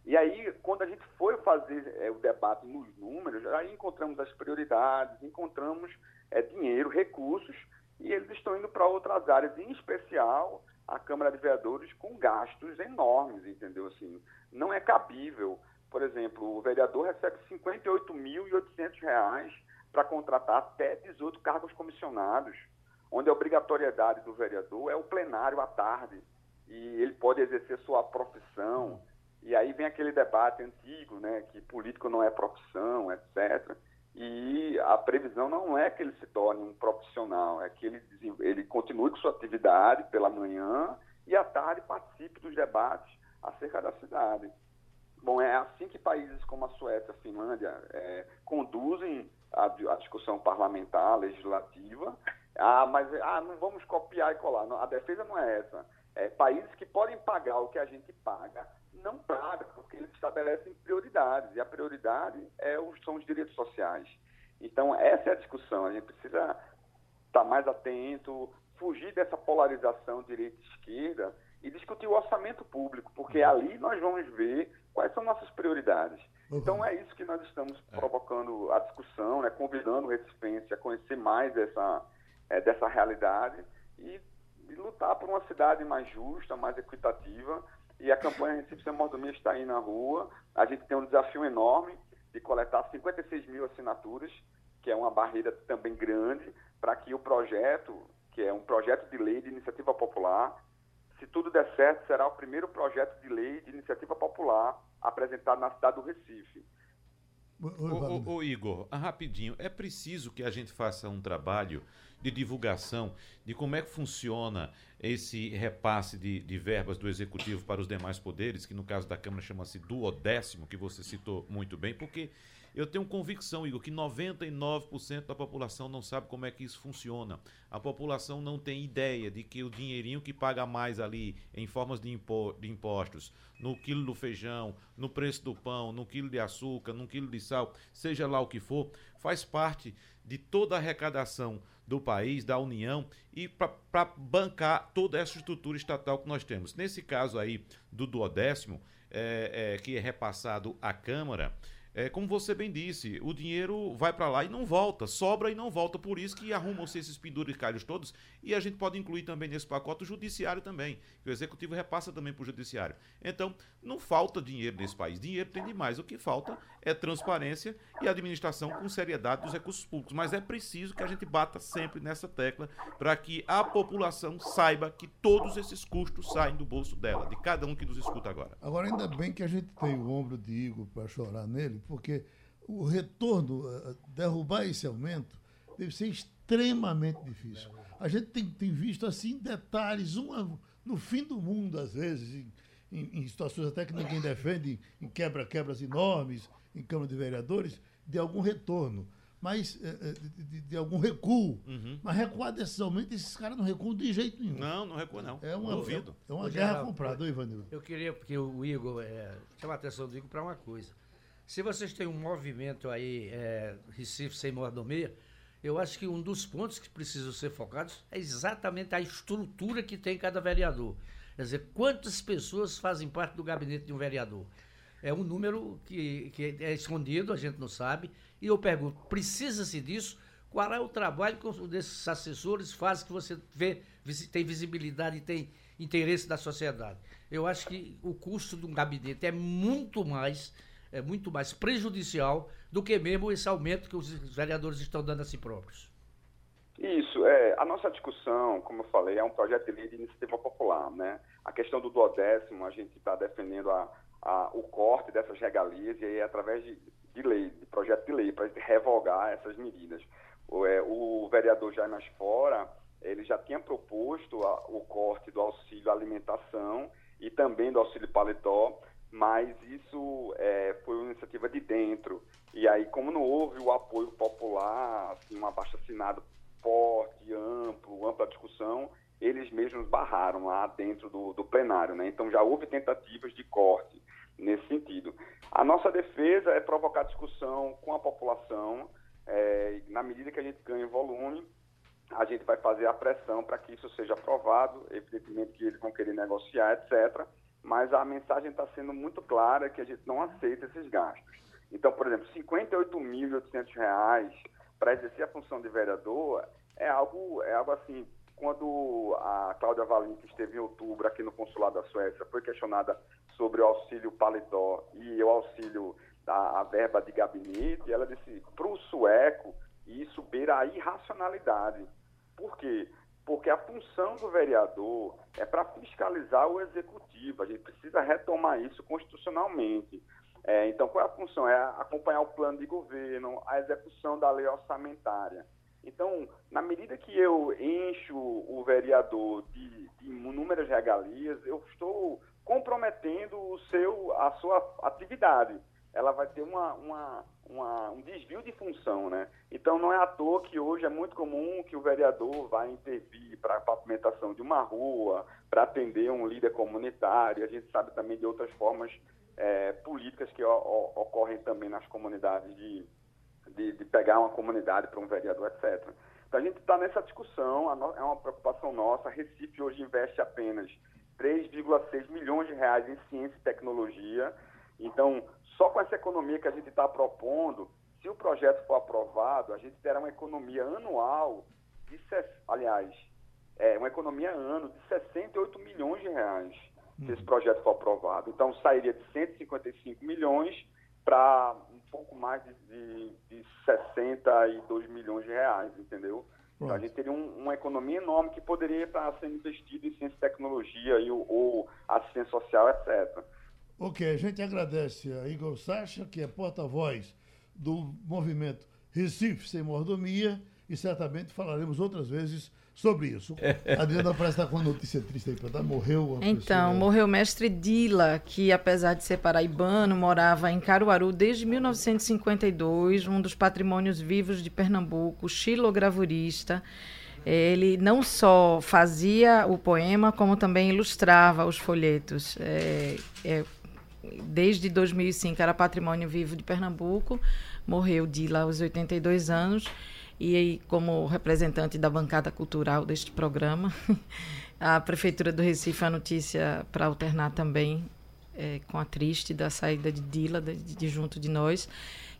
Speaker 6: E aí, quando a gente foi fazer é, o debate nos números, aí encontramos as prioridades, encontramos é, dinheiro, recursos, e eles estão indo para outras áreas, em especial a Câmara de Vereadores com gastos enormes, entendeu? Assim, não é cabível. Por exemplo, o vereador recebe R$ 58.800 para contratar até 18 cargos comissionados onde a obrigatoriedade do vereador é o plenário à tarde e ele pode exercer sua profissão. E aí vem aquele debate antigo, né, que político não é profissão, etc. E a previsão não é que ele se torne um profissional, é que ele, ele continue com sua atividade pela manhã e à tarde participe dos debates acerca da cidade. Bom, é assim que países como a Suécia, a Finlândia é, conduzem a, a discussão parlamentar, legislativa, ah, mas ah, não vamos copiar e colar. Não, a defesa não é essa. É, países que podem pagar o que a gente paga, não pagam, porque eles estabelecem prioridades. E a prioridade é os, são os direitos sociais. Então, essa é a discussão. A gente precisa estar mais atento, fugir dessa polarização direita-esquerda e discutir o orçamento público, porque uhum. ali nós vamos ver quais são nossas prioridades. Uhum. Então é isso que nós estamos é. provocando a discussão, né, convidando o Recife a conhecer mais essa, é, dessa realidade e, e, lutar por uma cidade mais justa, mais equitativa. E a campanha Recife Sem Mordomia está aí na rua. A gente tem um desafio enorme de coletar 56 mil assinaturas, que é uma barreira também grande, para que o projeto, que é um projeto de lei de iniciativa popular, se tudo der certo, será o primeiro projeto de lei de iniciativa popular apresentado na cidade do Recife.
Speaker 5: Ô, Igor, rapidinho, é preciso que a gente faça um trabalho de divulgação de como é que funciona esse repasse de, de verbas do Executivo para os demais poderes, que no caso da Câmara chama-se duodécimo, que você citou muito bem, porque eu tenho convicção, Igor, que 99% da população não sabe como é que isso funciona. A população não tem ideia de que o dinheirinho que paga mais ali em formas de, impo de impostos, no quilo do feijão, no preço do pão, no quilo de açúcar, no quilo de sal, seja lá o que for, faz parte de toda a arrecadação do país, da União, e para bancar toda essa estrutura estatal que nós temos. Nesse caso aí do duodécimo, é, é, que é repassado à Câmara, é, como você bem disse, o dinheiro vai para lá e não volta, sobra e não volta. Por isso que arrumam-se esses penduricalhos todos. E a gente pode incluir também nesse pacote o judiciário também, que o executivo repassa também para o judiciário. Então, não falta dinheiro nesse país. Dinheiro tem demais. O que falta é transparência e administração com seriedade dos recursos públicos. Mas é preciso que a gente bata sempre nessa tecla para que a população saiba que todos esses custos saem do bolso dela, de cada um que nos escuta agora.
Speaker 2: Agora, ainda bem que a gente tem o ombro de Igor para chorar nele porque o retorno, eh, eh, derrubar esse aumento, deve ser extremamente difícil. A gente tem, tem visto assim detalhes, uma no fim do mundo, às vezes, em, em, em situações até que ninguém defende, em quebra-quebras enormes, em Câmara de Vereadores, de algum retorno mas eh, de, de, algum recuo. Uhum. Mas recuar desses aumentos, esses caras não recuam de jeito nenhum.
Speaker 5: Não, não recua, não.
Speaker 2: É uma, Duvido. É, é uma guerra comprada, Ivanildo.
Speaker 4: Eu queria, porque o Igor, é, chama a atenção do Igor para uma coisa. Se vocês têm um movimento aí, é, Recife sem mordomia, eu acho que um dos pontos que precisam ser focados é exatamente a estrutura que tem cada vereador. Quer dizer, quantas pessoas fazem parte do gabinete de um vereador? É um número que, que é escondido, a gente não sabe. E eu pergunto, precisa-se disso? Qual é o trabalho que desses assessores faz que você vê, tem visibilidade e tem interesse da sociedade? Eu acho que o custo de um gabinete é muito mais é muito mais prejudicial do que mesmo esse aumento que os vereadores estão dando a si próprios.
Speaker 6: Isso, é, a nossa discussão, como eu falei, é um projeto de lei de iniciativa popular, né? A questão do duodécimo, a gente está defendendo a, a, o corte dessas regalias e aí através de, de lei, de projeto de lei, para revogar essas medidas. O, é, o vereador Jaime Fora, ele já tinha proposto a, o corte do auxílio alimentação e também do auxílio paletó, mas isso é, foi uma iniciativa de dentro. E aí, como não houve o apoio popular, assim, um abaixo-assinado forte, amplo, ampla discussão, eles mesmos barraram lá dentro do, do plenário. Né? Então, já houve tentativas de corte nesse sentido. A nossa defesa é provocar discussão com a população, é, na medida que a gente ganha volume, a gente vai fazer a pressão para que isso seja aprovado, evidentemente que eles vão querer negociar, etc., mas a mensagem está sendo muito clara que a gente não aceita esses gastos. Então, por exemplo, R$ 58.800 para exercer a função de vereador é algo, é algo assim, quando a Cláudia Valim, que esteve em outubro aqui no consulado da Suécia, foi questionada sobre o auxílio paletó e o auxílio da verba de gabinete, ela disse, para o sueco, isso beira a irracionalidade. Por quê? Porque a função do vereador é para fiscalizar o executivo. A gente precisa retomar isso constitucionalmente. É, então, qual é a função? É acompanhar o plano de governo, a execução da lei orçamentária. Então, na medida que eu encho o vereador de, de inúmeras regalias, eu estou comprometendo o seu, a sua atividade. Ela vai ter uma, uma uma, um desvio de função, né? Então não é à toa que hoje é muito comum que o vereador vá intervir para a pavimentação de uma rua, para atender um líder comunitário. A gente sabe também de outras formas é, políticas que o, o, ocorrem também nas comunidades de, de, de pegar uma comunidade para um vereador, etc. Então a gente está nessa discussão, é uma preocupação nossa. A Recife hoje investe apenas 3,6 milhões de reais em ciência e tecnologia. Então, só com essa economia que a gente está propondo, se o projeto for aprovado, a gente terá uma economia anual de, aliás, é, uma economia ano de 68 milhões de reais, se esse uhum. projeto for aprovado. Então, sairia de 155 milhões para um pouco mais de, de, de 62 milhões de reais, entendeu? Então, a gente teria um, uma economia enorme que poderia estar sendo investida em ciência e tecnologia e, ou assistência social, etc.
Speaker 2: Ok, a gente agradece a Igor Sacha, que é porta-voz do movimento Recife Sem Mordomia, e certamente falaremos outras vezes sobre isso. A Adriana parece estar com uma notícia triste aí para dar. Morreu
Speaker 3: Então, pessoa... morreu o mestre Dila, que apesar de ser paraibano, morava em Caruaru desde 1952, um dos patrimônios vivos de Pernambuco, xilogravurista. Ele não só fazia o poema, como também ilustrava os folhetos. É, é, desde 2005 era patrimônio vivo de Pernambuco, morreu Dila aos 82 anos. E aí, como representante da bancada cultural deste programa, a Prefeitura do Recife, a notícia para alternar também é, com a triste da saída de Dila, de, de, junto de nós,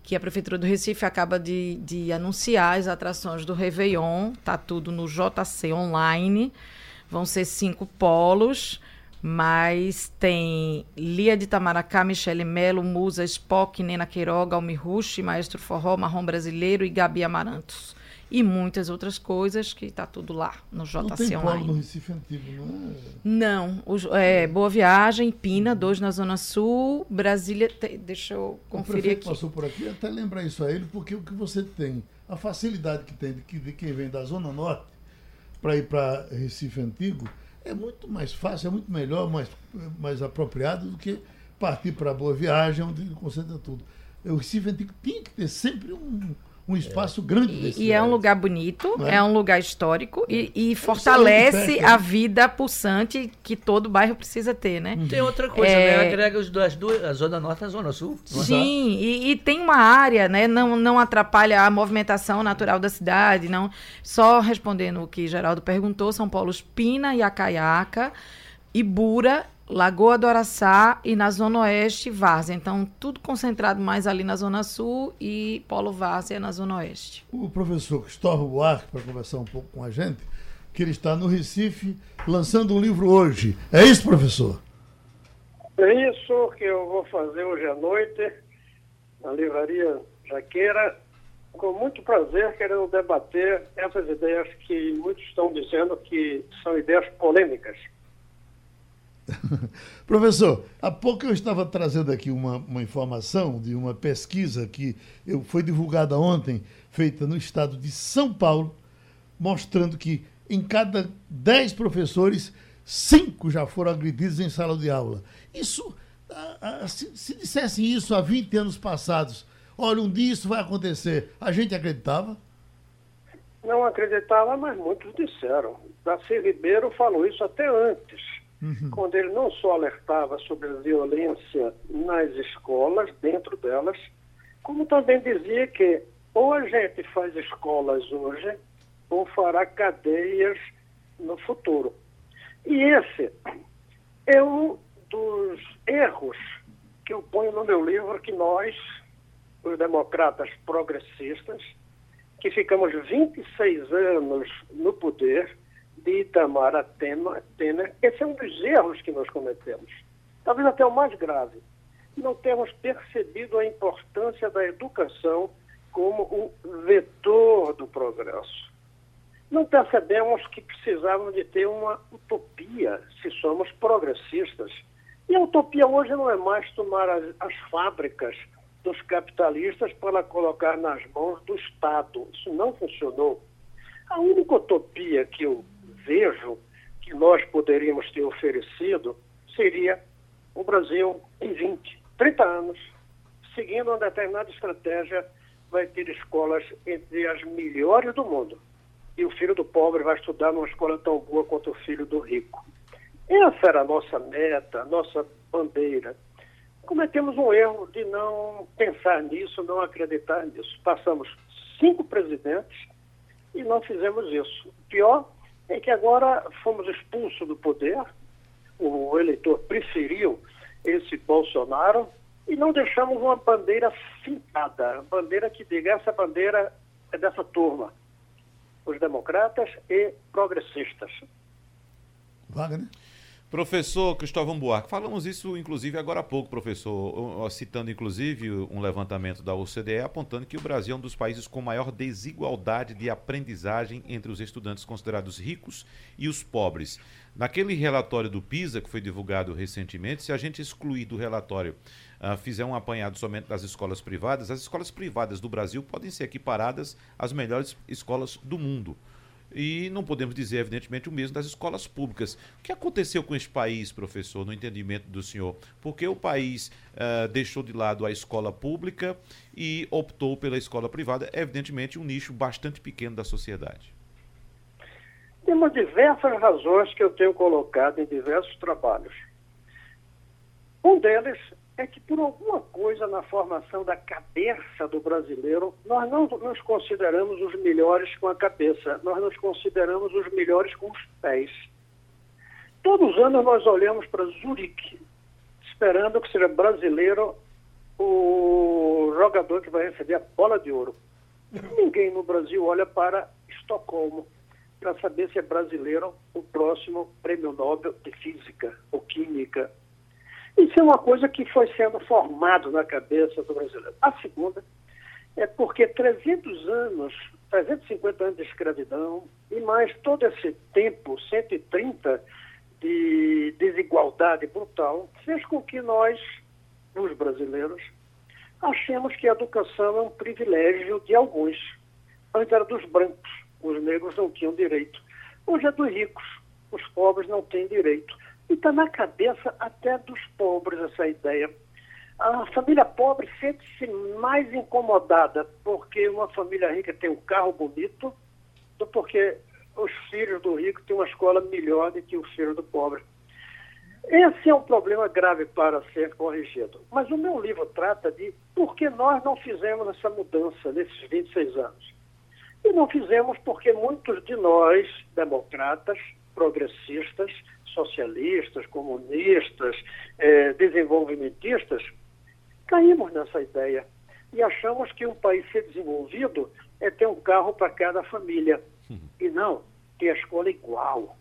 Speaker 3: que a Prefeitura do Recife acaba de, de anunciar as atrações do Réveillon, tá tudo no JC Online, vão ser cinco polos, mas tem Lia de Tamaracá, Michele Melo, Musa, Spock, Nena Queiroga, Almi Rush, Maestro Forró, Marrom Brasileiro e Gabi Amarantos. E muitas outras coisas que está tudo lá no JC não tem Online.
Speaker 2: no Recife Antigo, não é?
Speaker 3: Não. Os, é, Boa Viagem, Pina, dois na Zona Sul, Brasília. Te, deixa eu conferir o aqui.
Speaker 2: passou por aqui, até lembrar isso a ele, porque o que você tem, a facilidade que tem de, de quem vem da Zona Norte para ir para Recife Antigo é muito mais fácil, é muito melhor, mais, mais apropriado do que partir para Boa Viagem, onde concentra tudo. O Recife Antigo tinha que ter sempre um, um espaço é. grande
Speaker 3: desse. E, e é um lugar bonito, é? é? um lugar histórico e, e fortalece a vida pulsante que todo bairro precisa ter, né?
Speaker 4: Tem outra coisa, é... né? Agrega as duas, a Zona Norte e a Zona Sul.
Speaker 3: Sim, e, e, tem uma área, né? Não, não atrapalha a movimentação natural da cidade, não. Só respondendo o que Geraldo perguntou, São Paulo Espina e Acaiaca, Ibura Lagoa do Araçá e na Zona Oeste, Várzea. Então, tudo concentrado mais ali na Zona Sul e Polo Várzea na Zona Oeste.
Speaker 2: O professor Cristóvão Buarque, para conversar um pouco com a gente, que ele está no Recife lançando um livro hoje. É isso, professor?
Speaker 7: É isso que eu vou fazer hoje à noite na livraria Jaqueira. Com muito prazer, querendo debater essas ideias que muitos estão dizendo que são ideias polêmicas
Speaker 2: Professor, há pouco eu estava trazendo aqui uma, uma informação de uma pesquisa que eu, foi divulgada ontem, feita no estado de São Paulo, mostrando que em cada 10 professores, cinco já foram agredidos em sala de aula. Isso, se, se dissessem isso há 20 anos passados, olha, um dia isso vai acontecer, a gente acreditava?
Speaker 7: Não acreditava, mas muitos disseram. Daci Ribeiro falou isso até antes uhum. quando ele não só alertava sobre a violência nas escolas, dentro delas, como também dizia que ou a gente faz escolas hoje, ou fará cadeias no futuro. E esse é um dos erros que eu ponho no meu livro que nós, os democratas progressistas, que ficamos 26 anos no poder, de Itamar Temer, esse é um dos erros que nós cometemos. Talvez até o mais grave. Não temos percebido a importância da educação como um vetor do progresso. Não percebemos que precisávamos de ter uma utopia se somos progressistas. E a utopia hoje não é mais tomar as, as fábricas dos capitalistas para colocar nas mãos do Estado. Isso não funcionou. A única utopia que eu vejo que nós poderíamos ter oferecido seria o Brasil em 20, 30 anos, seguindo uma determinada estratégia, vai ter escolas entre as melhores do mundo. E o filho do pobre vai estudar numa escola tão boa quanto o filho do rico. Essa era a nossa meta, a nossa bandeira. Cometemos um erro de não pensar nisso, não acreditar nisso. Passamos cinco presidentes e não fizemos isso. O pior é que agora fomos expulsos do poder, o eleitor preferiu esse Bolsonaro e não deixamos uma bandeira fincada, bandeira que diga essa bandeira é dessa turma, os democratas e progressistas.
Speaker 5: Wagner? Professor Cristóvão Buarque, falamos isso inclusive agora há pouco, professor, citando inclusive um levantamento da OCDE apontando que o Brasil é um dos países com maior desigualdade de aprendizagem entre os estudantes considerados ricos e os pobres. Naquele relatório do PISA, que foi divulgado recentemente, se a gente excluir do relatório, uh, fizer um apanhado somente das escolas privadas, as escolas privadas do Brasil podem ser equiparadas às melhores escolas do mundo. E não podemos dizer, evidentemente, o mesmo das escolas públicas. O que aconteceu com esse país, professor, no entendimento do senhor? Porque o país uh, deixou de lado a escola pública e optou pela escola privada, evidentemente, um nicho bastante pequeno da sociedade.
Speaker 7: Temos diversas razões que eu tenho colocado em diversos trabalhos. Um deles é que por alguma coisa na formação da cabeça do brasileiro, nós não nos consideramos os melhores com a cabeça, nós nos consideramos os melhores com os pés. Todos os anos nós olhamos para Zurique, esperando que seja brasileiro o jogador que vai receber a bola de ouro. Ninguém no Brasil olha para Estocolmo para saber se é brasileiro o próximo prêmio Nobel de Física ou Química isso é uma coisa que foi sendo formado na cabeça do brasileiro. A segunda é porque 300 anos, 350 anos de escravidão e mais todo esse tempo, 130 de desigualdade brutal, fez com que nós, os brasileiros, achemos que a educação é um privilégio de alguns. Antes era dos brancos, os negros não tinham direito. Hoje é dos ricos, os pobres não têm direito. E está na cabeça até dos pobres essa ideia. A família pobre sente-se mais incomodada porque uma família rica tem um carro bonito do porque os filhos do rico têm uma escola melhor do que os filhos do pobre. Esse é um problema grave para ser corrigido. Mas o meu livro trata de por que nós não fizemos essa mudança nesses 26 anos. E não fizemos porque muitos de nós, democratas, progressistas, socialistas, comunistas, eh, desenvolvimentistas, caímos nessa ideia e achamos que um país ser desenvolvido é ter um carro para cada família. Uhum. E não, ter a escola igual,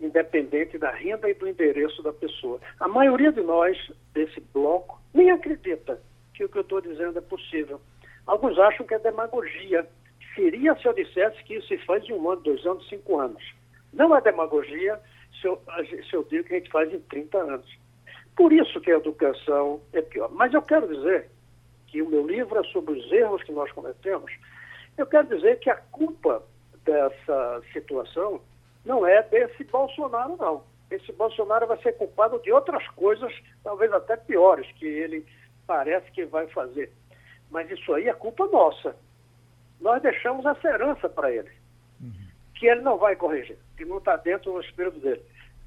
Speaker 7: independente da renda e do endereço da pessoa. A maioria de nós, desse bloco, nem acredita que o que eu estou dizendo é possível. Alguns acham que é demagogia. Seria se eu dissesse que isso se faz em um ano, dois anos, cinco anos. Não é demagogia, se eu, se eu digo que a gente faz em 30 anos. Por isso que a educação é pior. Mas eu quero dizer que o meu livro é sobre os erros que nós cometemos. Eu quero dizer que a culpa dessa situação não é desse Bolsonaro, não. Esse Bolsonaro vai ser culpado de outras coisas, talvez até piores, que ele parece que vai fazer. Mas isso aí é culpa nossa. Nós deixamos essa herança para ele. Que ele não vai corrigir que não está dentro do espírito dele.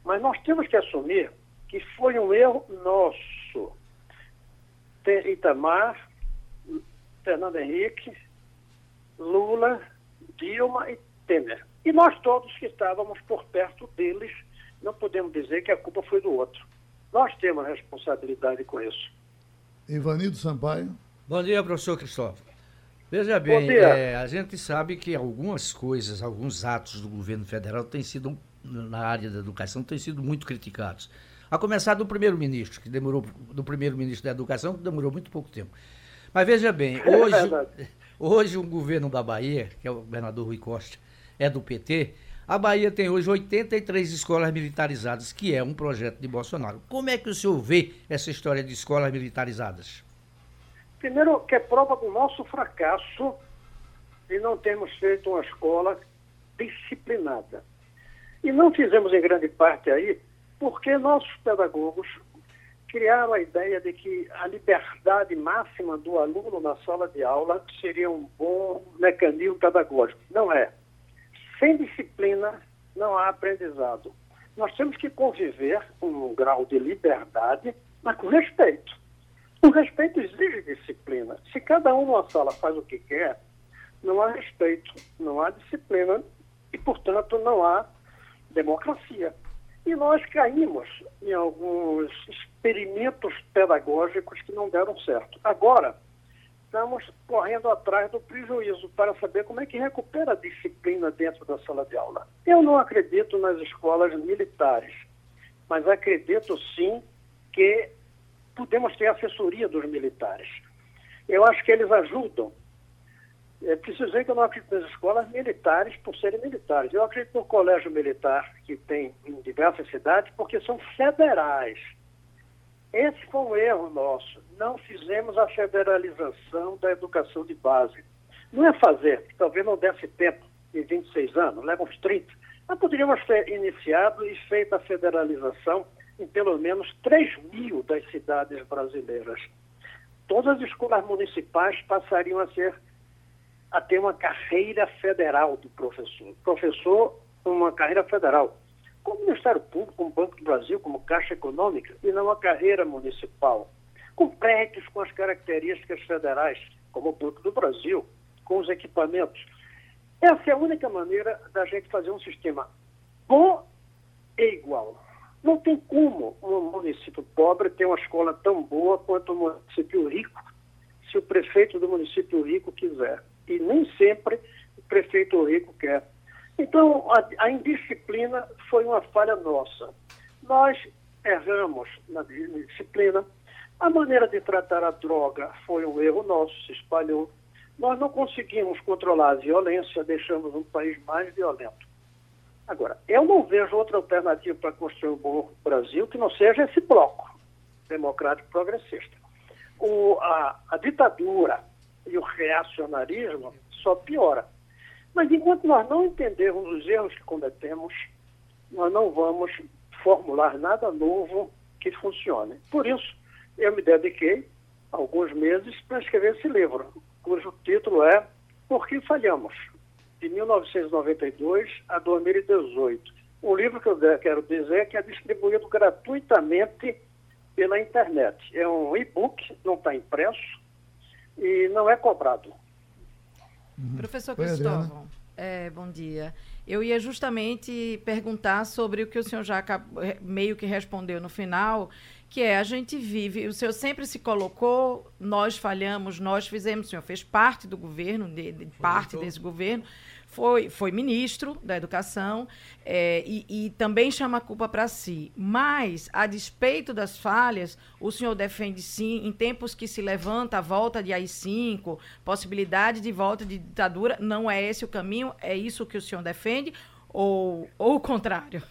Speaker 7: Mas nós temos que assumir que foi um erro nosso. Ter Itamar, Fernando Henrique, Lula, Dilma e Temer. E nós todos que estávamos por perto deles, não podemos dizer que a culpa foi do outro. Nós temos responsabilidade com isso.
Speaker 2: Ivanildo Sampaio.
Speaker 4: Bom dia, professor Cristóvão. Veja bem, é, a gente sabe que algumas coisas, alguns atos do governo federal têm sido, na área da educação, têm sido muito criticados. A começar do primeiro-ministro, que demorou, do primeiro-ministro da educação, que demorou muito pouco tempo. Mas veja bem, é hoje, hoje o governo da Bahia, que é o governador Rui Costa, é do PT, a Bahia tem hoje 83 escolas militarizadas, que é um projeto de Bolsonaro. Como é que o senhor vê essa história de escolas militarizadas?
Speaker 7: Primeiro, que é prova do nosso fracasso de não termos feito uma escola disciplinada. E não fizemos em grande parte aí porque nossos pedagogos criaram a ideia de que a liberdade máxima do aluno na sala de aula seria um bom mecanismo pedagógico. Não é. Sem disciplina não há aprendizado. Nós temos que conviver com um grau de liberdade, mas com respeito. O respeito exige disciplina. Se cada um na sala faz o que quer, não há respeito, não há disciplina e, portanto, não há democracia. E nós caímos em alguns experimentos pedagógicos que não deram certo. Agora, estamos correndo atrás do prejuízo para saber como é que recupera a disciplina dentro da sala de aula. Eu não acredito nas escolas militares, mas acredito sim que podemos ter assessoria dos militares. Eu acho que eles ajudam é, preciso dizer que eu não acredito nas escolas militares por serem militares. Eu acredito no colégio militar que tem em diversas cidades porque são federais. Esse foi um erro nosso. Não fizemos a federalização da educação de base. Não é fazer, talvez não desse tempo, em 26 anos, leva uns 30. Mas poderíamos ter iniciado e feito a federalização em pelo menos 3 mil das cidades brasileiras. Todas as escolas municipais passariam a ser a ter uma carreira federal do professor. Professor, uma carreira federal. Como Ministério Público, como Banco do Brasil, como Caixa Econômica, e não uma carreira municipal. Com prédios com as características federais, como o Banco do Brasil, com os equipamentos. Essa é a única maneira da gente fazer um sistema bom e igual. Não tem como um município pobre ter uma escola tão boa quanto um município rico, se o prefeito do município rico quiser e nem sempre o prefeito rico quer. Então, a, a indisciplina foi uma falha nossa. Nós erramos na disciplina. A maneira de tratar a droga foi um erro nosso, se espalhou. Nós não conseguimos controlar a violência, deixamos um país mais violento. Agora, eu não vejo outra alternativa para construir um bom Brasil que não seja esse bloco democrático progressista. O, a, a ditadura, e o reacionarismo só piora. Mas enquanto nós não entendermos os erros que cometemos, nós não vamos formular nada novo que funcione. Por isso, eu me dediquei alguns meses para escrever esse livro, cujo título é Por que Falhamos? De 1992 a 2018. Um livro que eu quero dizer que é distribuído gratuitamente pela internet. É um e-book, não está impresso, e não é cobrado.
Speaker 3: Uhum. Professor Cristóvão, é, bom dia. Eu ia justamente perguntar sobre o que o senhor já meio que respondeu no final, que é a gente vive, o senhor sempre se colocou, nós falhamos, nós fizemos, o senhor fez parte do governo, de, de parte desse governo, foi, foi ministro da Educação é, e, e, também chama a culpa para si. Mas, a despeito das falhas, o senhor defende sim, em tempos que se levanta a volta de AI-5, possibilidade de volta de ditadura, não é esse o caminho? É isso que o senhor defende? Ou, ou o contrário?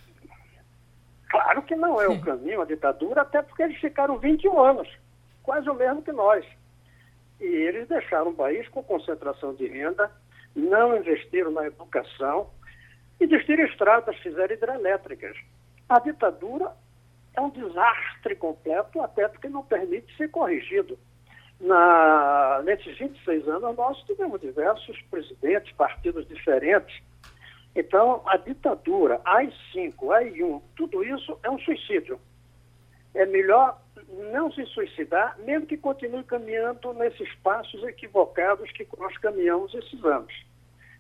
Speaker 7: Claro que não é o caminho, a ditadura, até porque eles ficaram 21 anos, quase o mesmo que nós. E eles deixaram o país com concentração de renda, não investiram na educação e destruíram estradas, fizeram hidrelétricas. A ditadura é um desastre completo, até porque não permite ser corrigido. Na, nesses 26 anos, nós tivemos diversos presidentes, partidos diferentes. Então, a ditadura, AI-5, AI-1, tudo isso é um suicídio. É melhor não se suicidar, mesmo que continue caminhando nesses passos equivocados que nós caminhamos esses anos.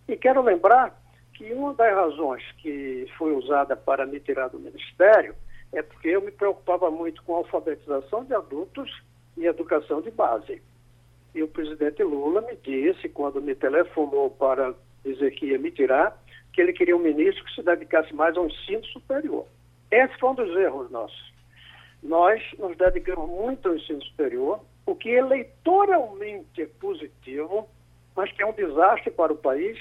Speaker 7: E quero lembrar que uma das razões que foi usada para me tirar do ministério é porque eu me preocupava muito com a alfabetização de adultos e educação de base. E o presidente Lula me disse, quando me telefonou para dizer que ia me tirar, que ele queria um ministro que se dedicasse mais ao ensino superior. Esse foi um dos erros nossos nós nos dedicamos muito ao ensino superior, o que eleitoralmente é positivo, mas que é um desastre para o país,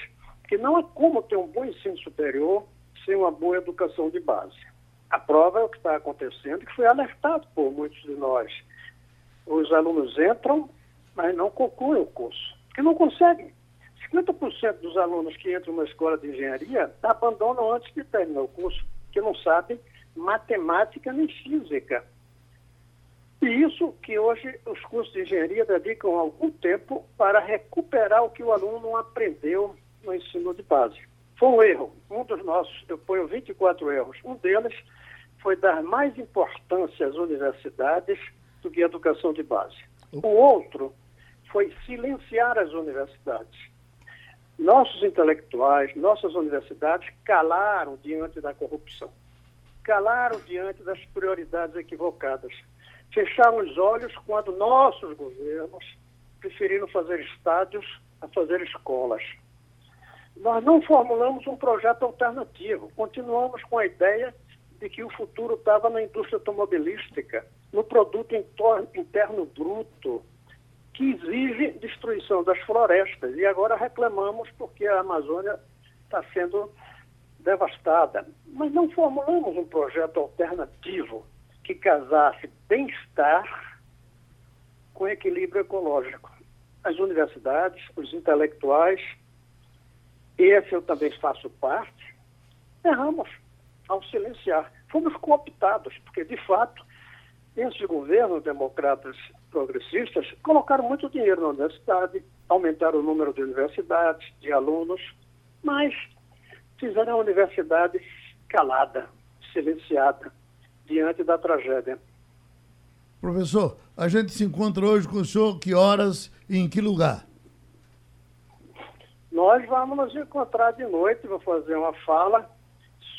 Speaker 7: que não é como ter um bom ensino superior sem uma boa educação de base. A prova é o que está acontecendo, que foi alertado por muitos de nós. Os alunos entram, mas não concluem o curso, porque não conseguem. 50% dos alunos que entram na escola de engenharia abandonam antes de terminar o curso, porque não sabem matemática nem física. E isso que hoje os cursos de engenharia dedicam algum tempo para recuperar o que o aluno aprendeu no ensino de base. Foi um erro. Um dos nossos, eu ponho 24 erros. Um deles foi dar mais importância às universidades do que à educação de base. O outro foi silenciar as universidades. nossos intelectuais, nossas universidades calaram diante da corrupção, calaram diante das prioridades equivocadas, fecharam os olhos quando nossos governos preferiram fazer estádios a fazer escolas. Nós não formulamos um projeto alternativo, continuamos com a ideia de que o futuro estava na indústria automobilística, no produto interno bruto, que exige destruição das florestas. E agora reclamamos porque a Amazônia está sendo devastada. Mas não formulamos um projeto alternativo que casasse bem-estar com equilíbrio ecológico. As universidades, os intelectuais, esse eu também faço parte, erramos ao silenciar. Fomos cooptados, porque, de fato, esses governos democratas progressistas colocaram muito dinheiro na universidade, aumentaram o número de universidades, de alunos, mas fizeram a universidade calada, silenciada, diante da tragédia.
Speaker 2: Professor, a gente se encontra hoje com o senhor que horas e em que lugar?
Speaker 7: Nós vamos nos encontrar de noite, vou fazer uma fala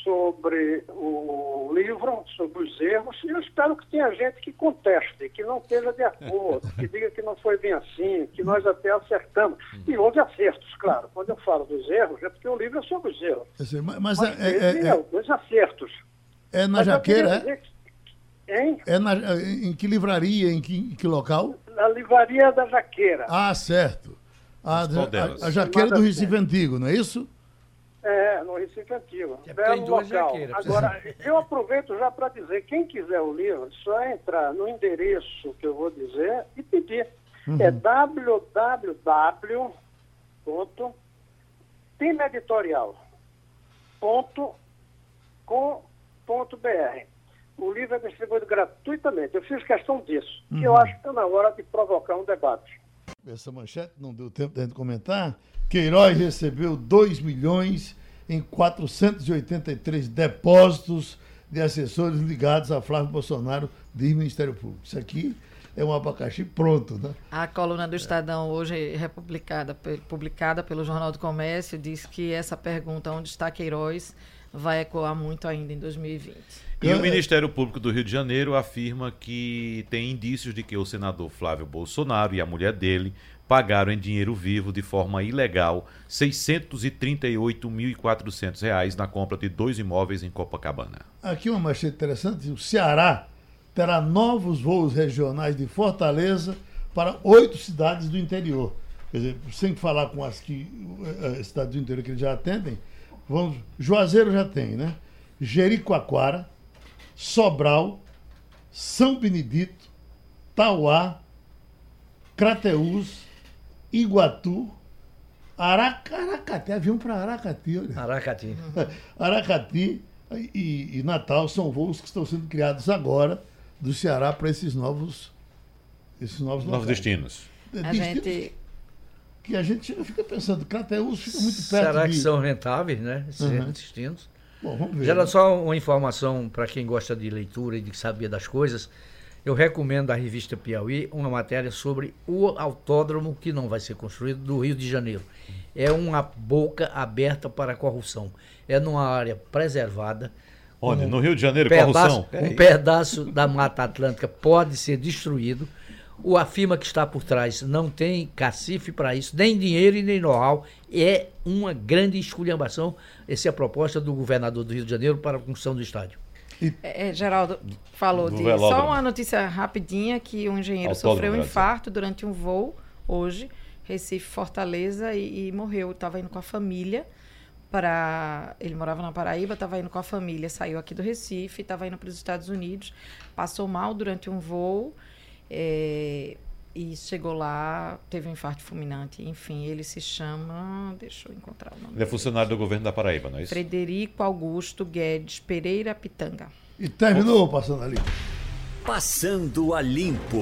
Speaker 7: sobre o livro, sobre os erros, e eu espero que tenha gente que conteste, que não esteja de acordo, que diga que não foi bem assim, que nós até acertamos. E houve acertos, claro. Quando eu falo dos erros, é porque o livro é sobre os erros.
Speaker 2: Mas, mas, mas é, é, é,
Speaker 7: alguns acertos.
Speaker 2: É na mas Jaqueira, é? Hein? É na, em que livraria, em que, em que local?
Speaker 7: Na livraria da Jaqueira.
Speaker 2: Ah, certo. A, a, a, Jaqueira do Recife Antigo, não é isso?
Speaker 7: É, no Recife Antigo. É Belo local. Agora, eu aproveito já para dizer, quem quiser o livro, só é entrar no endereço que eu vou dizer e pedir. Uhum. É O livro é distribuído gratuitamente. Eu fiz questão disso, uhum. que eu acho que está na hora de provocar um debate.
Speaker 2: Essa manchete não deu tempo de gente comentar. Queiroz recebeu 2 milhões em 483 depósitos de assessores ligados a Flávio Bolsonaro de Ministério Público. Isso aqui é um abacaxi pronto, né?
Speaker 3: A coluna do Estadão hoje republicada, publicada pelo Jornal do Comércio diz que essa pergunta onde está Queiroz vai ecoar muito ainda em 2020.
Speaker 5: E o Ministério Público do Rio de Janeiro afirma que tem indícios de que o senador Flávio Bolsonaro e a mulher dele pagaram em dinheiro vivo de forma ilegal R$ 638.400 na compra de dois imóveis em Copacabana.
Speaker 2: Aqui uma manchete interessante: o Ceará terá novos voos regionais de Fortaleza para oito cidades do interior. Quer dizer, sem falar com as que as eh, eh, cidades do interior que eles já atendem, vamos, Juazeiro já tem, né? Jericoacoara, Sobral, São Benedito, Tauá, Crateús, Iguatu, Araca, Aracati, avião para Aracati. Olha.
Speaker 4: Aracati.
Speaker 2: Aracati e, e, Natal são voos que estão sendo criados agora do Ceará para esses novos esses novos,
Speaker 5: novos destinos.
Speaker 3: É, a destinos gente
Speaker 2: que a gente fica pensando, Crateús fica muito perto
Speaker 4: Será
Speaker 2: de...
Speaker 4: que são rentáveis, né? Esses uhum. destinos. Bom, vamos ver. Gera só uma informação para quem gosta de leitura e de saber das coisas. Eu recomendo à revista Piauí uma matéria sobre o autódromo que não vai ser construído do Rio de Janeiro. É uma boca aberta para a corrupção. É numa área preservada.
Speaker 5: Onde? Um no Rio de Janeiro, pedaço, corrupção?
Speaker 4: Um pedaço da Mata Atlântica pode ser destruído. O afirma que está por trás não tem cacife para isso, nem dinheiro e nem know-how. É uma grande esculhambação. Essa é a proposta do governador do Rio de Janeiro para a construção do estádio.
Speaker 3: É, é, Geraldo falou de. Só uma notícia rapidinha: que um engenheiro Autódromo sofreu um infarto durante um voo hoje, Recife, Fortaleza, e, e morreu. Estava indo com a família para. Ele morava na Paraíba, estava indo com a família, saiu aqui do Recife, estava indo para os Estados Unidos, passou mal durante um voo. É, e chegou lá, teve um infarto fulminante. Enfim, ele se chama. Deixa eu encontrar o nome.
Speaker 5: Ele é funcionário do governo da Paraíba, não é isso?
Speaker 3: Frederico Augusto Guedes Pereira Pitanga.
Speaker 2: E terminou passando a limpo.
Speaker 1: Passando a limpo.